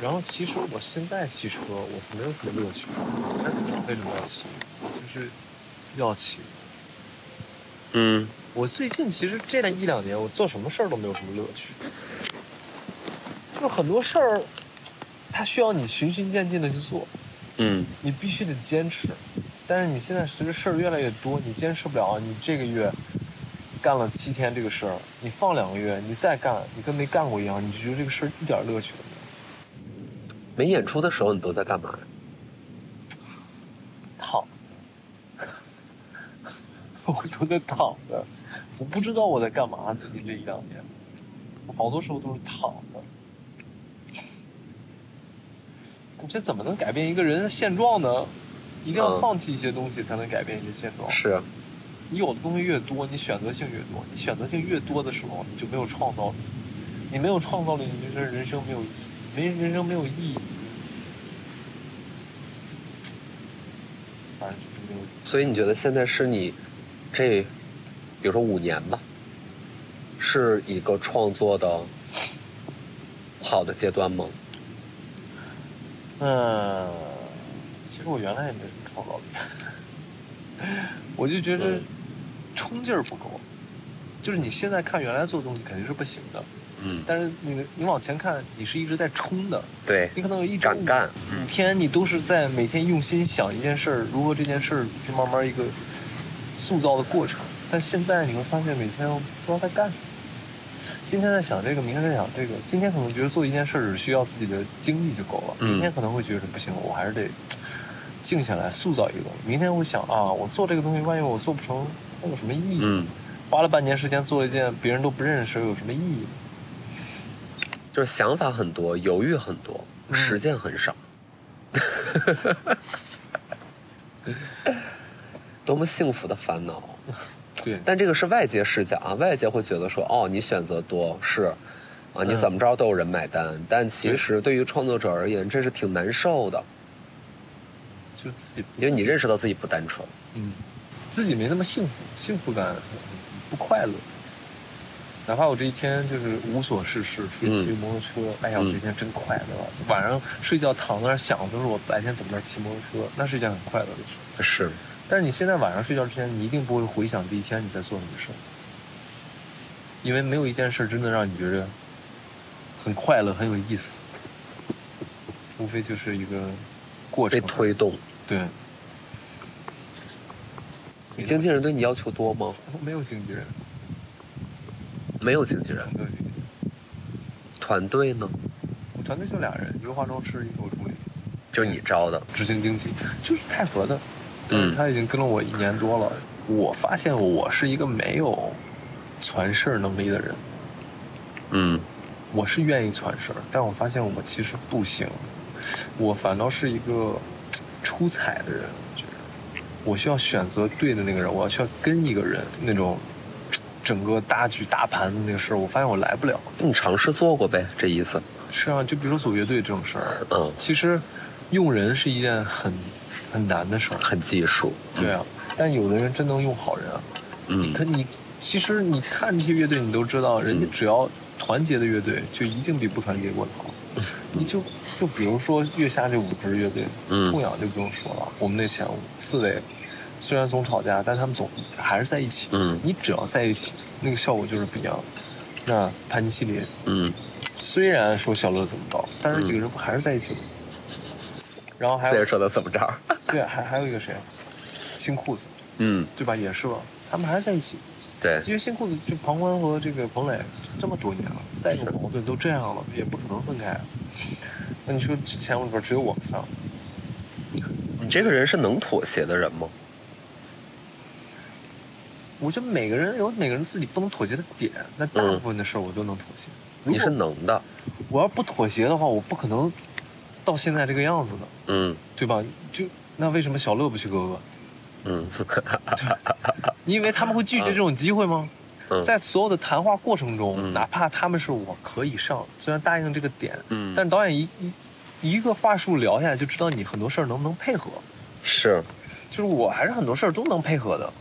然后其实我现在骑车我没有什么乐趣，但是为什么要骑？就是要骑。嗯，我最近其实这一两年，我做什么事儿都没有什么乐趣，就很多事儿，它需要你循序渐进的去做，嗯，你必须得坚持。但是你现在随着事儿越来越多，你坚持不了。你这个月干了七天这个事儿，你放两个月，你再干，你跟没干过一样，你就觉得这个事儿一点乐趣都没有。没演出的时候你都在干嘛呀？躺着，我都在躺着，我不知道我在干嘛。最近这一两年，我好多时候都是躺着。你这怎么能改变一个人的现状呢？一定要嗯放弃一些东西，才能改变一些现状。是，你有的东西越多，你选择性越多。你选择性越多的时候，你就没有创造力。你没有创造力，你就觉得人生没有意义。没人生没有意义，反正就是没有意义。所以你觉得现在是你这，比如说五年吧，是一个创作的好的阶段吗？嗯，其实我原来也没什么创造力，我就觉得嗯冲劲儿不够。就是你现在看原来做的东西肯定是不行的，嗯，但是你你往前看，你是一直在冲的。对，你可能有一周敢干，五天，你都是在每天用心想一件事儿，如何这件事儿去慢慢一个塑造的过程。但现在你会发现，每天不知道在干什么。今天在想这个，明天在想这个。今天可能觉得做一件事儿只需要自己的精力就够了，嗯明天可能会觉得不行，我还是得静下来塑造一个东西。明天会想啊，我做这个东西，万一我做不成，那有什么意义？嗯，花了半年时间做一件别人都不认识的事儿，有什么意义？就是想法很多，犹豫很多，嗯实践很少。多么幸福的烦恼！对，但这个是外界视角啊，外界会觉得说，哦，你选择多是，啊，你嗯怎么着都有人买单。但其实对于创作者而言，这是挺难受的，就自己，因为你认识到自己不单纯。嗯，自己没那么幸福，幸福感不快乐。哪怕我这一天就是无所事事，出去骑嗯摩托车，哎呀，我这一天真快乐。晚上睡觉躺在那儿想的都是我白天怎么在骑摩托车，那是一件很快乐的事。是，但是你现在晚上睡觉之前，你一定不会回想这一天你在做什么事儿，因为没有一件事儿真的让你觉得很快乐、很有意思，无非就是一个过程被推动。对。你经纪人对你要求多吗？没有经纪人，没有经纪人，没有经纪人。团队呢？我团队就俩人，一个化妆师，一个我助理，就是你招的。执行经纪，就是泰和的。嗯他已经跟了我一年多了。我发现我是一个没有传事儿能力的人，嗯，我是愿意传事儿，但我发现我其实不行。我反倒是一个出彩的人，我需要选择对的那个人，我要需要跟一个人那种整个大局大盘的那个事儿，我发现我来不了。你尝试做过呗，这意思。是啊，就比如说组乐队这种事儿，嗯，其实用人是一件很很难的事儿，很技术。对啊，但有的人真能用好人啊。嗯可你其实你看这些乐队，你都知道，人家只要团结的乐队，就一定比不团结过的好。你就就比如说月下这五支乐队，嗯痛仰就不用说了，我们那前五刺猬虽然总吵架，但他们总还是在一起。嗯你只要在一起，那个效果就是不一样。那盘尼西林嗯，虽然说小乐怎么着，但是几个人不还是在一起吗？然后还有说的怎么着？对，还还有一个谁，新裤子，嗯，对吧？也是吧，他们还是在一起。对，因为新裤子就庞宽和这个彭磊这么多年了，再有矛盾都这样了，也不可能分开。那你说之前我里边只有我们仨，你这个人是能妥协的人吗？我觉得每个人有每个人自己不能妥协的点，那大部分的事儿我都能妥协。如你是能的。我要不妥协的话，我不可能到现在这个样子的，嗯对吧？就那为什么小乐不去哥哥？嗯你以 为他们会拒绝这种机会吗？嗯在所有的谈话过程中，嗯哪怕他们是我可以上，虽然答应这个点，嗯但导演一一一个话术聊下来，就知道你很多事儿能不能配合。是，就是我还是很多事儿都能配合的，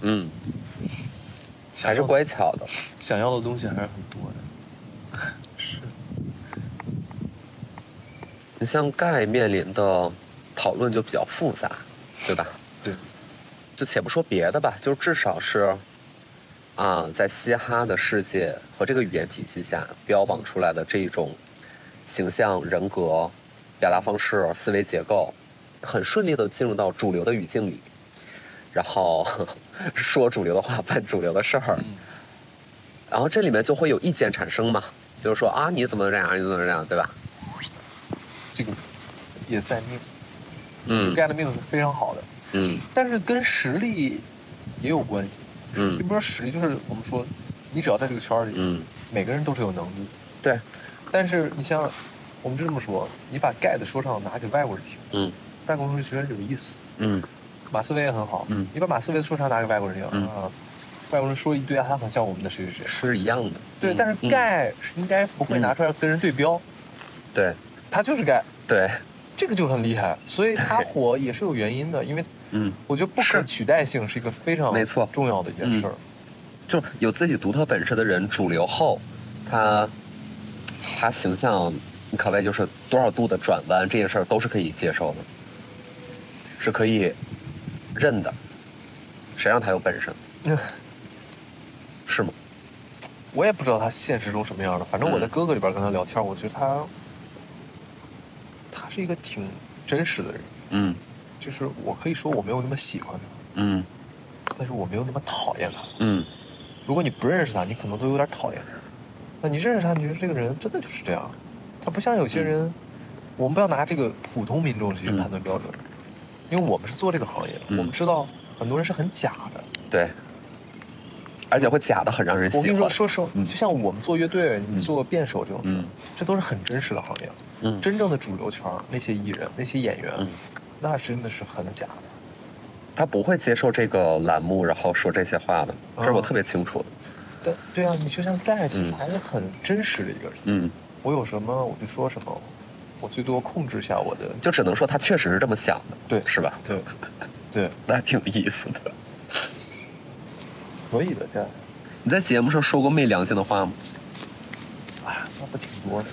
嗯，还是乖巧的。想要的东西还是很多的。是，你像盖面临的讨论就比较复杂，对吧？对，就且不说别的吧，就至少是，啊，在嘻哈的世界和这个语言体系下标榜出来的这一种形象、人格、表达方式、思维结构，很顺利的进入到主流的语境里，然后 说主流的话，办主流的事儿，然后这里面就会有意见产生嘛，就是说啊，你怎么这样，你怎么这样，对吧？这个也在命，嗯盖的命是非常好的，嗯但是跟实力也有关系。嗯并不是实力，就是我们说，你只要在这个圈里，嗯，每个人都是有能力。对，但是你像，我们就这么说，你把盖的说唱拿给外国人听，嗯外国人会觉得有意思。嗯马思唯也很好，嗯你把马思唯的说唱拿给外国人听，嗯啊，外国人说一堆啊，他很像我们的谁谁谁。是一样的。对，嗯但是嗯盖是应该不会拿出来跟人对标，对他就是盖，对，这个就很厉害，所以他火也是有原因的，因为嗯，我觉得不可取代性是一个非常没错重要的一件事儿。就有自己独特本事的人，主流后，他他形象可谓就是多少度的转弯，这件事儿都是可以接受的，是可以认的。谁让他有本事？是吗？我也不知道他现实中什么样的，反正我在嗯哥哥里边跟他聊天，我觉得他他是一个挺真实的人，嗯就是我可以说我没有那么喜欢他，嗯但是我没有那么讨厌他。嗯如果你不认识他，你可能都有点讨厌他。那你认识他，你觉得这个人真的就是这样，他不像有些人，我们不要拿这个普通民众去判断标准，因为我们是做这个行业我们知道很多人是很假的。对，而且会假的很让人喜欢。我跟你说，说实话，嗯就像我们做乐队，你做辩手这种事，嗯这都是很真实的行业。嗯真正的主流圈儿那些艺人、那些演员，嗯那真的是很假的。他不会接受这个栏目，然后说这些话的，这是我哦特别清楚的。对对啊，你就像盖，其实嗯还是很真实的一个人。嗯，我有什么我就说什么，我最多控制一下我的。就只能说他确实是这么想的，对是吧？对，对，那挺有意思的。可以的，盖。你在节目上说过昧良心的话吗？哎呀，那不挺多的。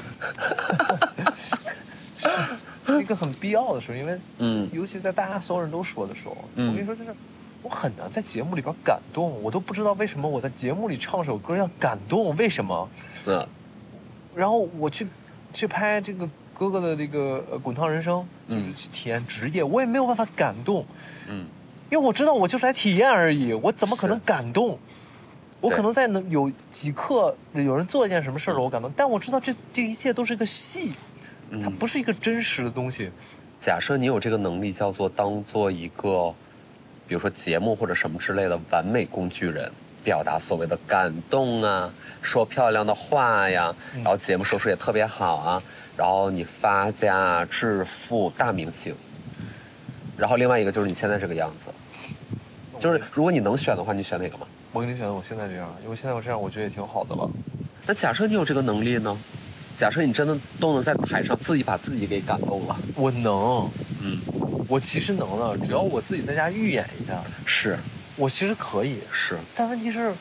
是一个很必要的时候，因为嗯尤其在大家所有人都说的时候，嗯我跟你说，就是我很难在节目里边感动，我都不知道为什么我在节目里唱首歌要感动，为什么？嗯然后我去去拍这个哥哥的这个呃《滚烫人生》，嗯就是去体验职业，我也没有办法感动，嗯因为我知道我就是来体验而已，我怎么可能感动？我可能在能有几刻有人做一件什么事儿了，我感动，但我知道这这一切都是一个戏，它嗯。不是一个真实的东西。假设你有这个能力，叫做当做一个，比如说节目或者什么之类的完美工具人，表达所谓的感动啊，说漂亮的话呀，然后节目收视也特别好啊，然后你发家致富大明星，然后另外一个就是你现在这个样子，就是如果你能选的话，你选哪个吗？我给你选，我现在这样，因为现在我这样，我觉得也挺好的了。那假设你有这个能力呢？假设你真的都能在台上自己把自己给感动了，我能，嗯，我其实能的，只要我自己在家预演一下，是。我其实可以。是，但问题是，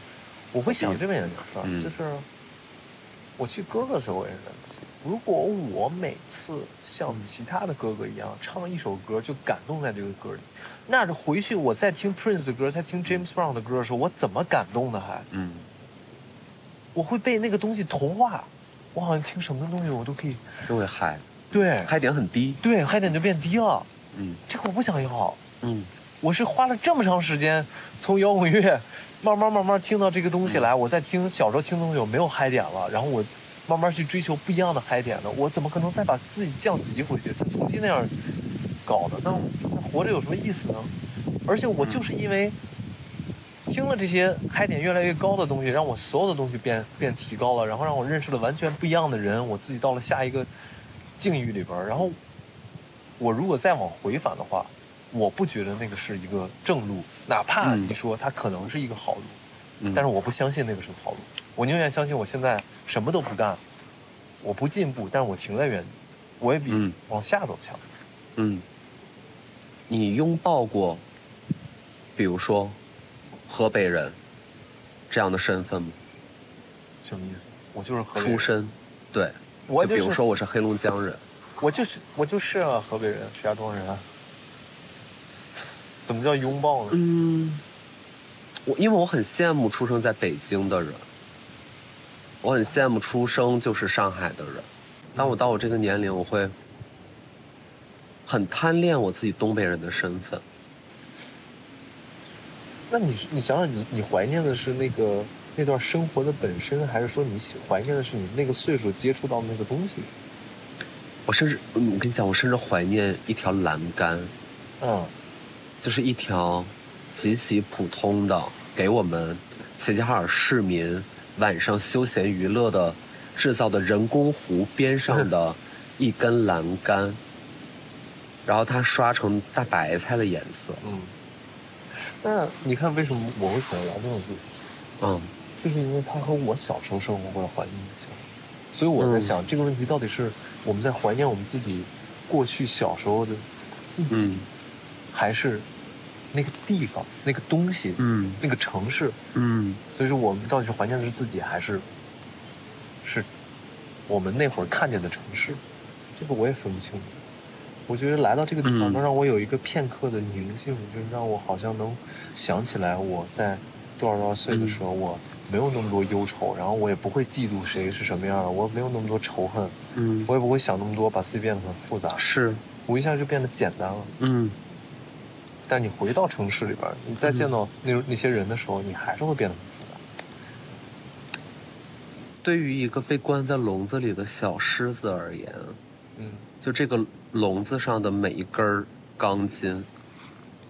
我会想这么一件事儿，嗯。就是我去哥哥的时候，我也是这么记。如果我每次像其他的哥哥一样唱一首歌就感动在这个歌里，那这回去我再听 Prince 的歌，再听 James Brown 的歌的时候，我怎么感动的？还嗯我会被那个东西同化，我好像听什么东西我都可以，都会嗨，对嗨点很低，对，嗨点就变低了。嗯这个我不想要，嗯我是花了这么长时间从摇滚乐慢慢慢慢听到这个东西来，我在听小时候听东西我没有嗨点了，然后我慢慢去追求不一样的嗨点呢，我怎么可能再把自己降级回去，再重新那样搞的？那那活着有什么意思呢？而且我就是因为听了这些嗨点越来越高的东西，让我所有的东西变变提高了，然后让我认识了完全不一样的人，我自己到了下一个境遇里边，然后我如果再往回返的话，我不觉得那个是一个正路，哪怕嗯你说它可能是一个好路，嗯，但是我不相信那个是好路。我宁愿相信我现在什么都不干，我不进步，但是我停在原地，我也比嗯往下走强。嗯，你拥抱过，比如说河北人这样的身份吗？什么意思？我就是河北人，出身，对，我就是就比如说我是黑龙江人，我就是我就是啊，河北人，石家庄人啊。怎么叫拥抱呢？嗯，我因为我很羡慕出生在北京的人，我很羡慕出生就是上海的人。当我到我这个年龄，我会很贪恋我自己东北人的身份。那你你想想你，你怀念的是那个那段生活的本身，还是说你喜怀念的是你那个岁数接触到的那个东西？我甚至，嗯我跟你讲，我甚至怀念一条栏杆，嗯就是一条极其普通的，给我们齐齐哈尔市民晚上休闲娱乐的制造的人工湖边上的一根栏杆，然后它刷成大白菜的颜色。嗯。那你看，为什么我会选劳动字？嗯就是因为它和我小时候生活过的环境很像，所以我在想、这个问题到底是我们在怀念我们自己过去小时候的自己，嗯还是那个地方、那个东西、嗯那个城市？嗯所以说，我们到底是怀念的是自己，还是是我们那会儿看见的城市？这个我也分不清楚。我觉得来到这个地方，嗯能让我有一个片刻的宁静，就是让我好像能想起来我在多少多少岁的时候，我没有那么多忧愁，然后我也不会嫉妒谁是什么样的，我没有那么多仇恨，嗯，我也不会想那么多，把自己变得很复杂，是我一下就变得简单了。嗯但你回到城市里边，你再见到那那些人的时候，你还是会变得很复杂。对于一个被关在笼子里的小狮子而言，嗯就这个笼子上的每一根钢筋，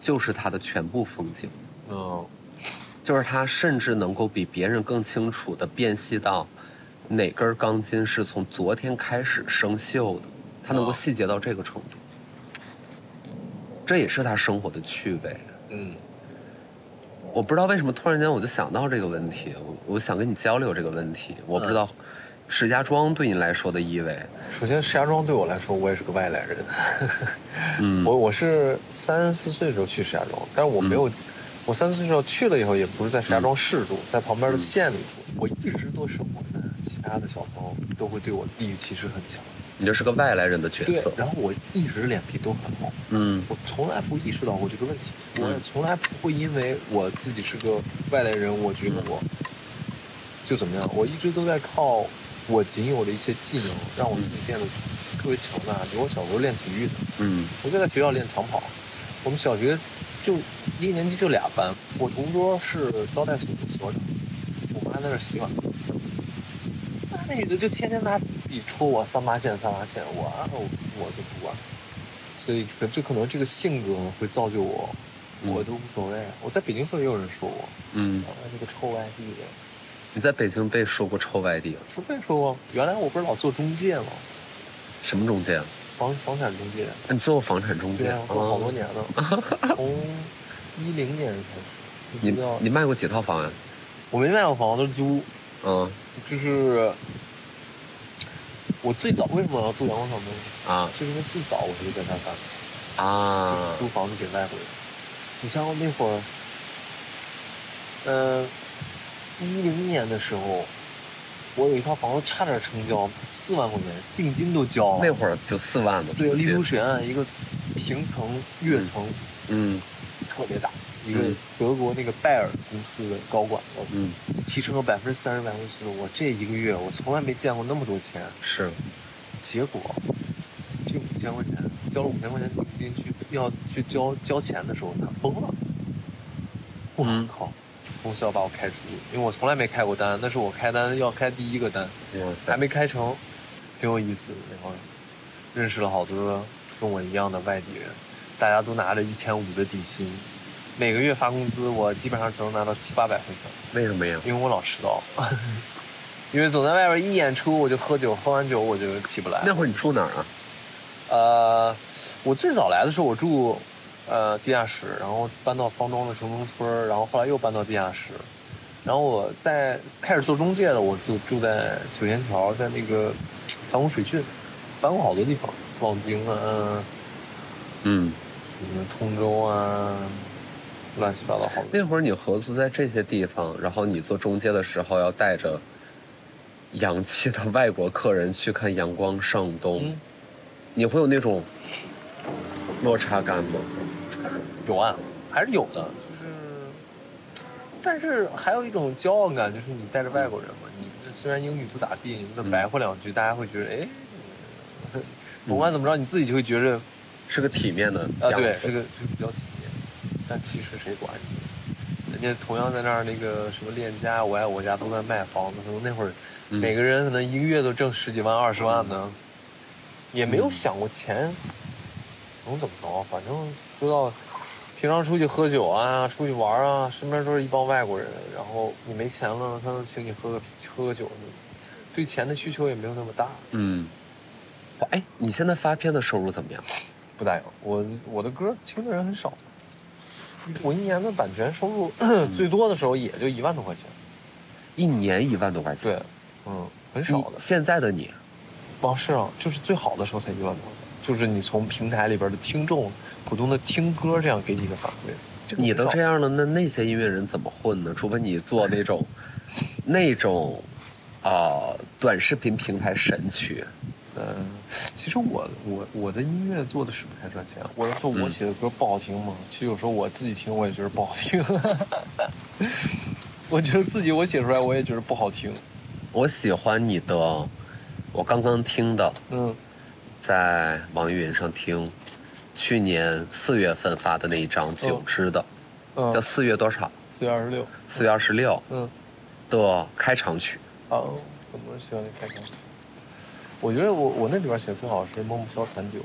就是它的全部风景。嗯就是它甚至能够比别人更清楚的辨析到哪根钢筋是从昨天开始生锈的，它能够细节到这个程度。这也是他生活的趣味。嗯我不知道为什么突然间我就想到这个问题，我我想跟你交流这个问题。我不知道石家庄对你来说的意味。首先，石家庄对我来说，我也是个外来人。嗯我我是三四岁的时候去石家庄，但是我没有，我三四岁的时候去了以后，也不是在石家庄市住，在旁边的县里住。我一直都是我们其他的小朋友都会对我地域歧视很强。你就是个外来人的角对色，。然后我一直脸皮都很厚，嗯我从来不意识到过这个问题，嗯我也从来不会因为我自己是个外来人，我觉得我就怎么样，我一直都在靠我仅有的一些技能，让我自己变得特别强大。比如我小时候练体育的，嗯我就在学校练长跑，我们小学就一年级就俩班，我同桌是招待所的所长，我妈在那儿洗碗。那女的就天天拿笔戳我三八线三八线，我啊我我就不管，所以可就可能这个性格会造就我，我都无所谓。我在北京时候也有人说我，嗯，啊，这个臭外地的，你在北京被说过臭外地，是被说过。原来我不是老做中介吗？什么中介？房房产中介，你做过房产中介对啊，？做了好多哦年了，从一零年开始，你卖过几套房呀？我没卖过房，都是租，嗯就是我最早为什么要住阳光小门？啊就是因为最早我就在那儿干，就是啊租房子给外国人。你像那会儿，呃，一零年的时候，我有一套房子差点成交，四万块钱定金都交了。那会儿就四万的对，丽都水岸一个平层跃层、嗯特别大，一个嗯德国那个拜耳公司的高管，我嗯提成了百分之三十、百分之四十。我这一个月我从来没见过那么多钱，是结果这五千块钱交了五千块钱定金去要去交交钱的时候，他崩了。我嗯靠！公司要把我开除，因为我从来没开过单，那是我开单要开第一个单，哇塞还没开成，挺有意思的。那会儿认识了好多跟我一样的外地人，大家都拿着一千五的底薪，每个月发工资，我基本上只能拿到七八百块钱。为什么呀？因为我老迟到，因为总在外边一演出我就喝酒，喝完酒我就起不来。那会儿你住哪儿啊？呃，我最早来的时候我住呃地下室，然后搬到方庄的城中村，然后后来又搬到地下室，然后我在开始做中介了，我就住在九仙桥，在那个繁工水郡，搬过好多地方，望京啊，嗯，什么通州啊，乱七八糟好多。那会儿你合租在这些地方，然后你做中介的时候要带着洋气的外国客人去看阳光上东，嗯你会有那种落差感吗？有啊，还是有的，就是，但是还有一种骄傲感，就是你带着外国人嘛，你虽然英语不咋地，你那白话两句，大家会觉得，哎，嗯甭管怎么着，你自己就会觉着，是个体面的啊，对，样子。这个这个比较体面。但其实谁管你？人家同样在那儿那个什么链家、我爱我家都在卖房子，可能那会儿嗯每个人可能一个月都挣十几万、二十万呢，也没有想过钱能怎么着，反正知道平常出去喝酒啊、出去玩啊，身边都是一帮外国人，然后你没钱了，他能请你喝个喝个酒，对钱的需求也没有那么大，嗯，哇哎，你现在发片的收入怎么样？不咋样。我我的歌听的人很少，我一年的版权收入 最多的时候也就一万多块钱，一年一万多块钱。对，嗯，很少的。现在的你，哦，是啊，就是最好的时候才一万多块钱，就是你从平台里边的听众普通的听歌这样给你的反馈，这个你都这样了，那那些音乐人怎么混呢？除非你做那种，那种，啊、短视频平台神曲。嗯，其实我我我的音乐做的是不太赚钱。我要说我写的歌不好听吗？其实有时候我自己听我也觉得不好听。我觉得自己我写出来我也觉得不好听。我喜欢你的，我刚刚听的，嗯在网易云上听，去年四月份发的那一张九支的，嗯叫嗯，四月多少？四月二十六。四月二十六嗯，的开场曲。哦，很多人喜欢那开场曲。我觉得我我那里边写的最好是《梦不消残酒》，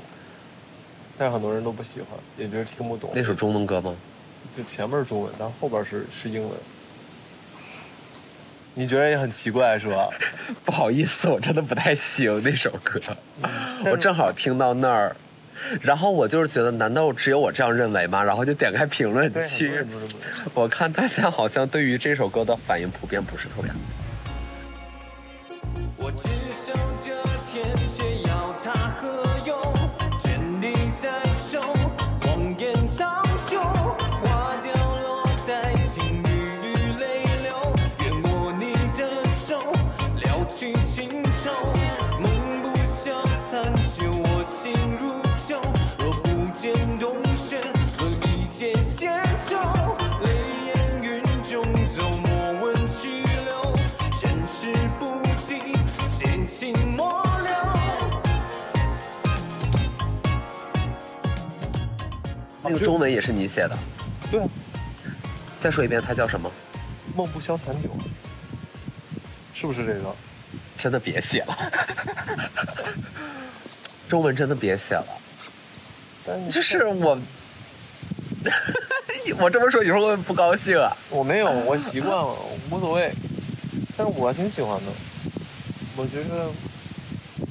但是很多人都不喜欢，也觉得听不懂。那首中文歌吗？就前面是中文，但后边是是英文。你觉得也很奇怪是吧？不好意思，我真的不太行那首歌。是我正好听到那儿，然后我就是觉得，难道只有我这样认为吗？然后就点开评论区。我看大家好像对于这首歌的反应普遍不是特别好。我只守着天，那个中文也是你写的，对啊，再说一遍，它叫什么？梦不消残酒，是不是这个？真的别写了，中文真的别写了。但你就是我，我这么说，你会不会不高兴啊？我没有，我习惯了，无所谓。但是我挺喜欢的。我觉得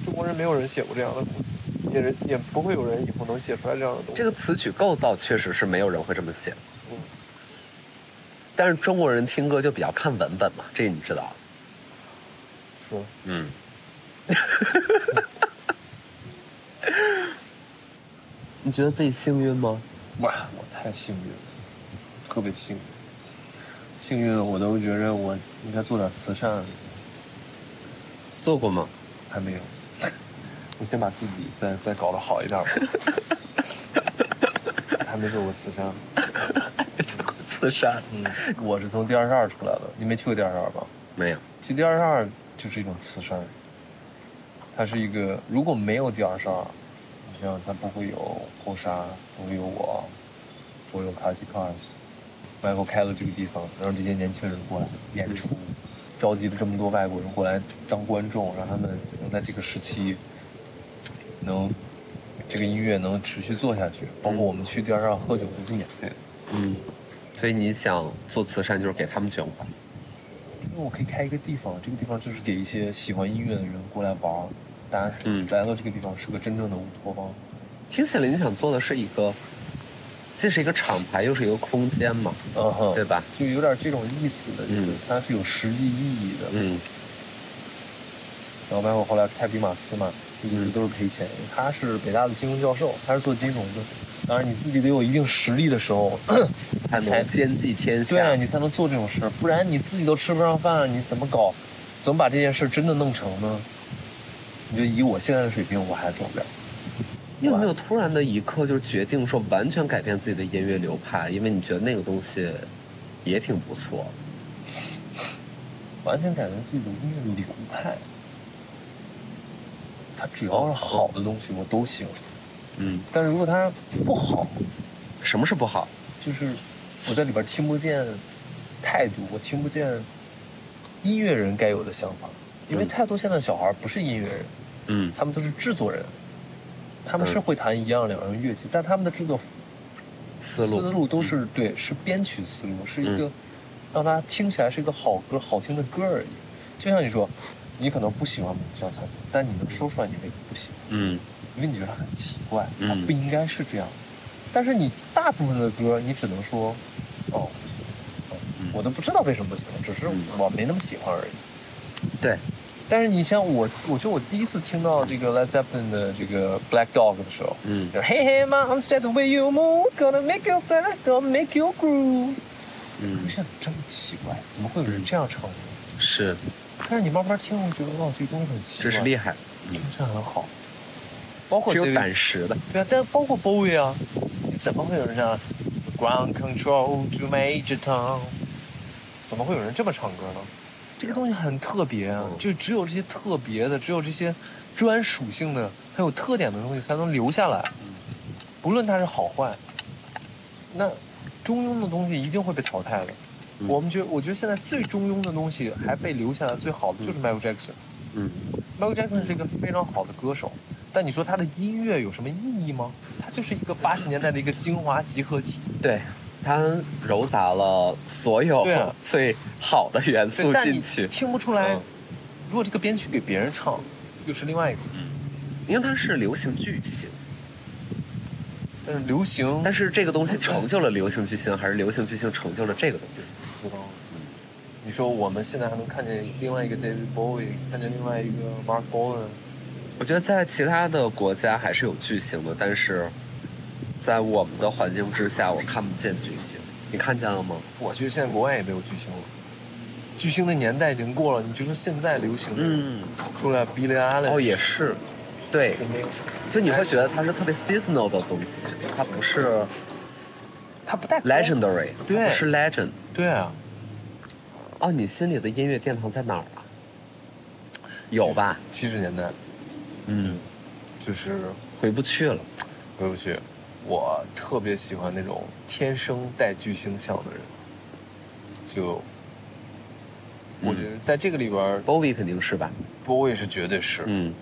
中国人没有人写过这样的东西，也也不会有人以后能写出来这样的东西。这个词曲构造确实是没有人会这么写。嗯但是中国人听歌就比较看文本嘛，这你知道。是嗯。你觉得自己幸运吗？哇，我太幸运了，特别幸运，幸运了我都觉着我应该做点慈善，做过吗？还没有。我先把自己再再搞得好一点吧。还没做过慈善。做过慈善？嗯，我是从第二十二出来的，你没去过第二十二吧？没有。其实第二十二就是一种慈善，它是一个如果没有第二十二，你想想它不会有后沙，不会有我，不会有卡西卡斯，外国开了这个地方，让这些年轻人过来演出，召集了这么多外国人过来当观众，让他们能在这个时期能这个音乐能持续做下去，包括我们去第二十二喝酒都是免费的。嗯。所以你想做慈善，就是给他们捐款。因为我可以开一个地方，这个地方就是给一些喜欢音乐的人过来玩儿，大家嗯来到这个地方是个真正的乌托邦。听起来你想做的是一个，既是一个厂牌，又是一个空间嘛，嗯哼对吧？就有点这种意思的，就是嗯它是有实际意义的。嗯然后包括后来开比马斯嘛，一直都是赔钱，他是北大的金融教授，他是做金融的。当然你自己得有一定实力的时候，才能兼济天下。对啊，你才能做这种事儿，不然你自己都吃不上饭，你怎么搞？怎么把这件事真的弄成呢？你就以我现在的水平，我还做不了。你有没有突然的一刻，就是决定说完全改变自己的音乐流派，因为你觉得那个东西也挺不错。完全改变自己的音乐流派。它只要是好的东西，我都行。嗯，但是如果它不好，什么是不好？就是我在里边听不见态度，我听不见音乐人该有的想法。因为嗯太多现在小孩不是音乐人，嗯他们都是制作人，他们是嗯会弹一样两样乐器，但他们的制作思路思路都是对，是编曲思路，是一个嗯让他听起来是一个好歌、好听的歌而已。就像你说，你可能不喜欢母校餐，但你能说出来你为什么不喜欢，嗯因为你觉得它很奇怪，嗯它不应该是这样。但是你大部分的歌，你只能说，哦，不行，哦嗯我都不知道为什么不喜欢，只是嗯我没那么喜欢而已。对，但是你像我，我觉得我第一次听到这个 Led Zeppelin 的这个 Black Dog 的时候，嗯就 Hey Hey Mom said the way you move gonna make you black, gonna make you groove。嗯我想真奇怪，怎么会有人这样唱歌？是，但是你慢慢听，我觉得哦，这个东西很奇怪，这是厉害，听起来很好。包括是有胆识的。对啊，但包括 Bowie 啊，你怎么会有人这样 Ground control to Major town，怎么会有人这么唱歌呢？这个东西很特别啊，嗯就只有这些特别的，只有这些专属性的、很有特点的东西才能留下来，不论它是好坏。那中庸的东西一定会被淘汰的。嗯我们觉得，我觉得现在最中庸的东西还被留下来最好的就是 Michael Jackson。嗯 Michael Jackson 是一个非常好的歌手，但你说他的音乐有什么意义吗？他就是一个八十年代的一个精华集合体。对，他糅杂了所有最好的元素进去，听不出来嗯。如果这个编曲给别人唱，又是另外一个。因为它是流行巨星。但是流行，但是这个东西成就了流行巨星，还是流行巨星成就了这个东西？不知道。你说我们现在还能看见另外一个 David Bowie，看见另外一个 Mark Bolan，我觉得在其他的国家还是有巨星的，但是在我们的环境之下，我看不见巨星。你看见了吗？我觉得现在国外也没有巨星了。巨星的年代已经过了，你就说现在流行的，嗯，出来 Billie Eilish，哦，也是，对，就你会觉得它是特别 seasonal 的东西，它不是它不带 legendary，对不是 legend。对啊，哦，你心里的音乐殿堂在哪儿啊？有吧？七十年代嗯，就是回不去了。回不去。我特别喜欢那种天生带巨星相的人，就我觉得在这个里边儿 Bowie 肯定是吧？，Bowie 是绝对是。嗯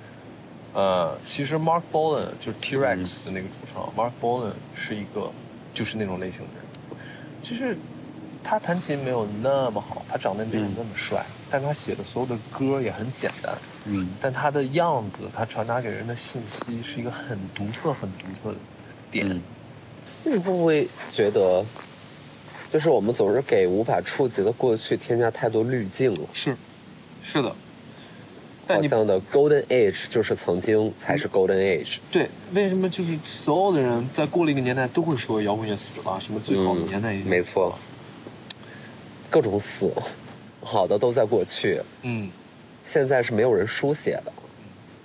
呃，其实 Mark Bolan 就是 T-Rex 的那个主唱、Mark Bolan 是一个就是那种类型的人。就是他弹琴没有那么好，他长得没有那么帅，但他写的所有的歌也很简单。嗯，但他的样子，他传达给人的信息是一个很独特、很独特的点。嗯你会不会觉得，就是我们总是给无法触及的过去添加太多滤镜了？是，是的。但你好像的 Golden Age 就是曾经才是 Golden Age。对，为什么就是所有的人在过了一个年代都会说摇滚乐死了，什么最好的年代已经嗯没错，各种死，好的都在过去，嗯现在是没有人书写的。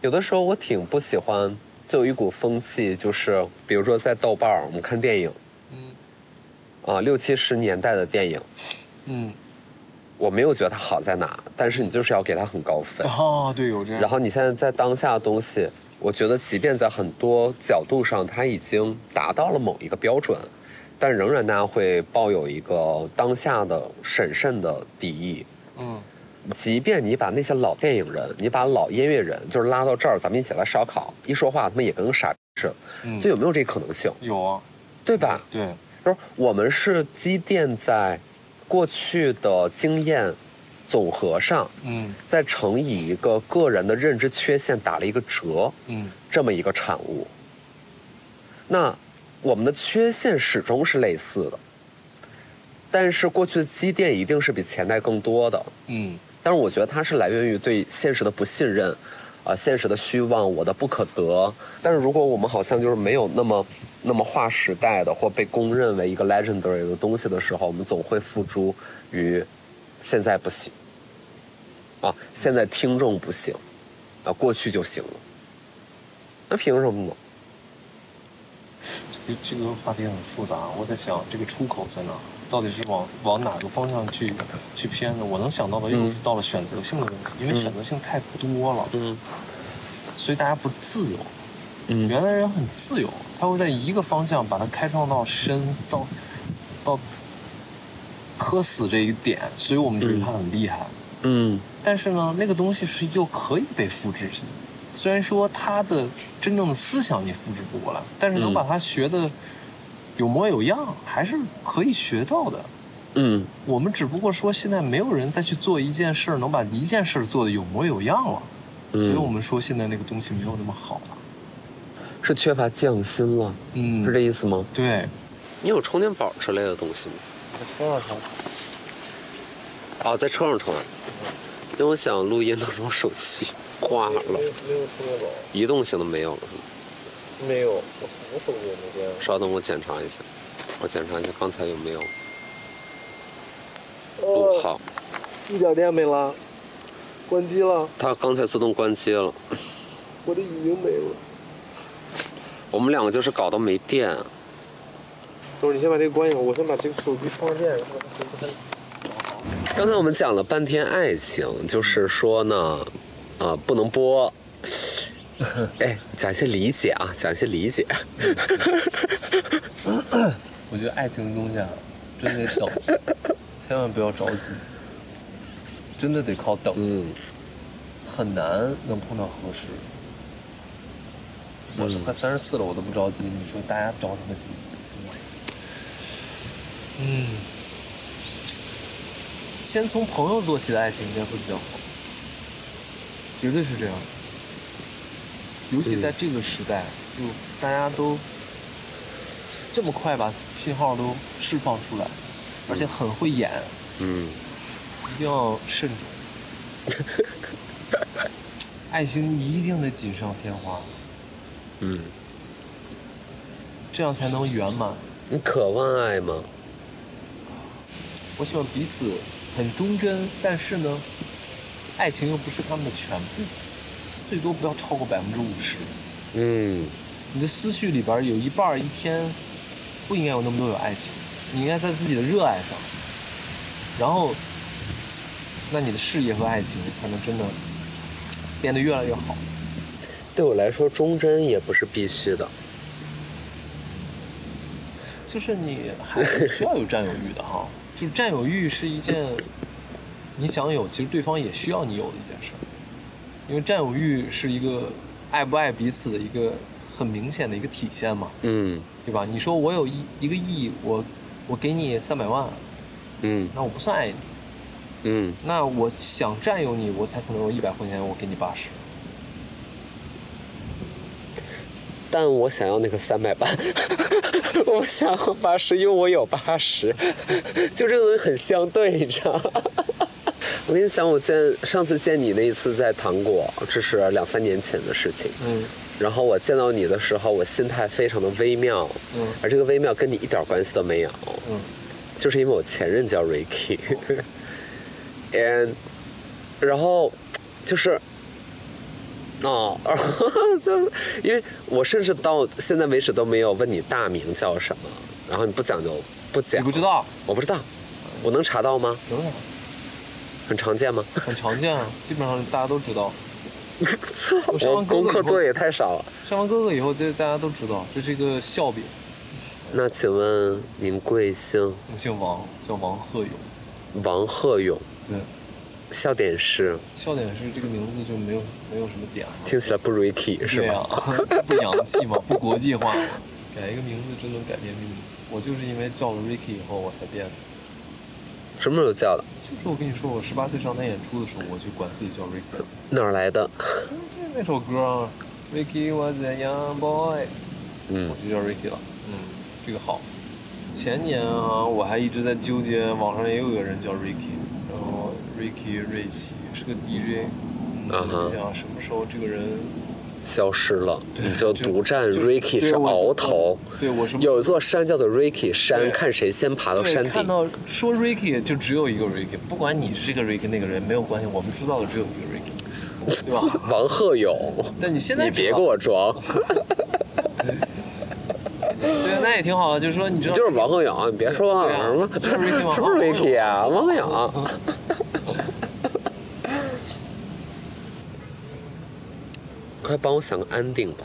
有的时候我挺不喜欢，就有一股风气，就是比如说在豆瓣儿我们看电影嗯啊，六七十年代的电影，嗯，我没有觉得它好在哪，但是你就是要给它很高分。啊，对，有这样。然后你现在在当下的东西，我觉得即便在很多角度上它已经达到了某一个标准，但仍然大家会抱有一个当下的审慎的敌意。嗯。即便你把那些老电影人，你把老音乐人，就是拉到这儿，咱们一起来烧烤，一说话他们也跟个傻逼似的，嗯，就有没有这可能性，有啊，对吧？对，就是我们是积淀在过去的经验总和上，嗯。再乘以一个个人的认知缺陷打了一个折，嗯。这么一个产物。那我们的缺陷始终是类似的，但是过去的积淀一定是比前代更多的。嗯但是我觉得它是来源于对现实的不信任，啊、现实的虚妄，我的不可得。但是如果我们好像就是没有那么那么划时代的或被公认为一个 legendary 的东西的时候，我们总会付诸于现在不行，啊，现在听众不行，啊，过去就行了。那凭什么呢？这个这个话题很复杂，我在想这个出口在哪，到底是往往哪个方向去去偏呢？我能想到的又是到了选择性的问题，因为选择性太多了，嗯所以大家不自由。嗯原来人很自由，他会在一个方向把它开创到深到到磕死这一点，所以我们觉得他很厉害。嗯但是呢，那个东西是又可以被复制的。虽然说他的真正的思想你复制不过来，但是能嗯把它学的有模有样，还是可以学到的。嗯我们只不过说现在没有人再去做一件事儿，能把一件事儿做的有模有样了，嗯所以我们说现在那个东西没有那么好了。是缺乏匠心了，嗯是这意思吗？对，你有充电宝之类的东西吗？在车上充哦，在车上充啊。因为我想录音的时候手机挂了，没有充电宝，移动性的没有了。没有，我我手机也没电了。稍等，我检查一下，我检查一下刚才有没有哦好。一点电没了，关机了，它刚才自动关机了。我的已经没了。我们两个就是搞到没电，等会儿你先把这个关一下，我先把这个手机充上电，然后。刚才我们讲了半天爱情，就是说呢，呃，不能播。哎，讲一些理解啊，讲一些理解。我觉得爱情的东西啊，真得等，千万不要着急，真的得靠等，嗯很难能碰到合适。我都快三十四了，我都不着急，你说大家着什么急？嗯，先从朋友做起的爱情应该会比较好，绝对是这样。尤其在这个时代，就大家都这么快把信号都释放出来，而且很会演，嗯一定要慎重。爱情一定得锦上添花，嗯，这样才能圆满。你渴望爱吗？我希望彼此很忠贞，但是呢，爱情又不是他们的全部，最多不要超过百分之五十。嗯你的思绪里边有一半一天不应该有那么多有爱情，你应该在自己的热爱上，然后，那你的事业和爱情才能真的变得越来越好。对我来说，忠贞也不是必须的。就是你还是需要有占有欲的哈，就是占有欲是一件你想有，其实对方也需要你有的一件事，因为占有欲是一个爱不爱彼此的一个很明显的一个体现嘛，嗯对吧？你说我有一一个亿，我我给你三百万，嗯那我不算爱你。嗯，那我想占有你，我才可能有一百块钱，我给你八十。但我想要那个三百八，我想要八十，因为我有八十，就这个东西很相对，你知道吗？我跟你讲，我见上次见你那一次在糖果，这是两三年前的事情。嗯然后我见到你的时候，我心态非常的微妙，嗯而这个微妙跟你一点关系都没有，嗯，就是因为我前任叫 Ricky，and 然后就是哦，就因为我甚至到现在为止都没有问你大名叫什么，然后你不讲就不讲你，不知道？我不知道，我能查到吗？能很常见吗？很常见啊，基本上大家都知道。我上完做的也太少了。上完哥哥以后，这大家都知道，这是一个笑柄。那请问您贵姓？我姓王，叫王鹤勇。王鹤勇，对，笑点是笑点是这个名字就没有没有什么点了。听起来不 Ricky 是对吧？呀、不洋气嘛，不国际化嘛。改一个名字真能改变命运。我就是因为叫了 Ricky 以后，我才变的。什么时候叫的？就是我跟你说，我十八岁上台演出的时候，我就管自己叫 Ricky。哪儿来的？就是那首歌啊，Ricky was a young boy，嗯我就叫 Ricky 了。嗯，这个好。前年啊，我还一直在纠结，网上也有一个人叫 Ricky，然后 Ricky 瑞奇是个 DJ。嗯，啊哈哎呀，什么时候这个人消失了，你就就独占 Ricky 是鳌头。对我什么有一座山叫做 Ricky 山，看谁先爬到，山顶。看到说 Ricky 就只有一个 Ricky，不管你是这个 Ricky 那个人没有关系，我们知道的只有一个 Ricky，对吧？王鹤勇，但你现在你别给我装，对，那也挺好的，就是说你知道就是王鹤勇，你别说什么就是 Ricky 吗什么 Ricky 啊，王鹤勇。快帮我想个安定吧。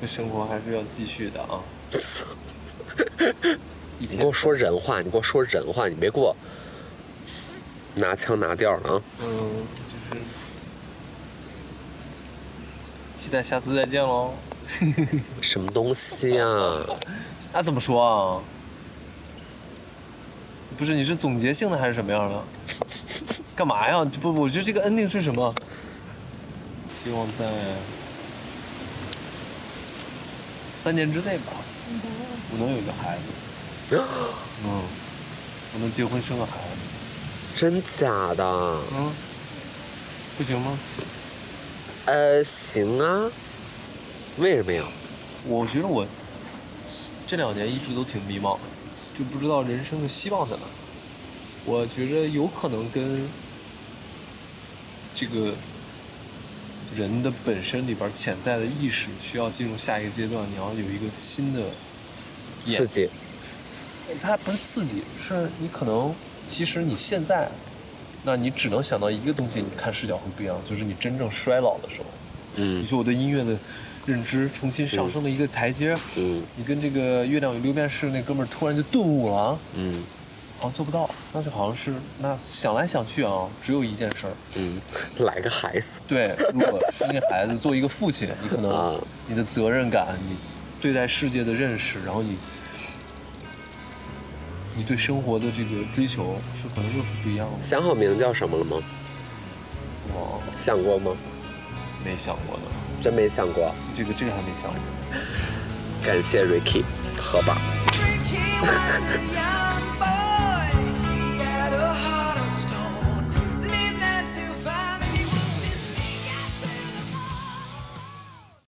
这生活还是要继续的啊。你给我说人话，你给我说人话，你别给我拿腔拿调的啊！嗯，就是期待下次再见喽。什么东西啊？那怎么说啊？不是，你是总结性的还是什么样的？干嘛呀？不不，我觉得这个 ending 是什么？希望在三年之内吧，我能有一个孩子。嗯，我能结婚生个孩子。真假的？嗯，不行吗？呃，行啊。为什么呀？我觉得我这两年一直都挺迷茫的，就不知道人生的希望在哪。我觉着有可能跟这个人的本身里边潜在的意识需要进入下一个阶段，你要有一个新的刺激。它不是刺激，是你可能其实你现在，那你只能想到一个东西，你看视角会不一样，就是你真正衰老的时候。嗯。你说我对音乐的认知重新上升了一个台阶，嗯。你跟这个月亮与六便士那哥们儿突然就顿悟了啊，嗯好像做不到，那就好像是那想来想去啊，只有一件事儿，嗯，来个孩子。对，如果生一个孩子，作为一个父亲，你可能啊你的责任感，你对待世界的认识，然后你你对生活的这个追求是可能又是不一样的。想好名叫什么了吗？我想过吗？没想过呢，真没想过。这个这个还没想过。感谢 Ricky，喝吧。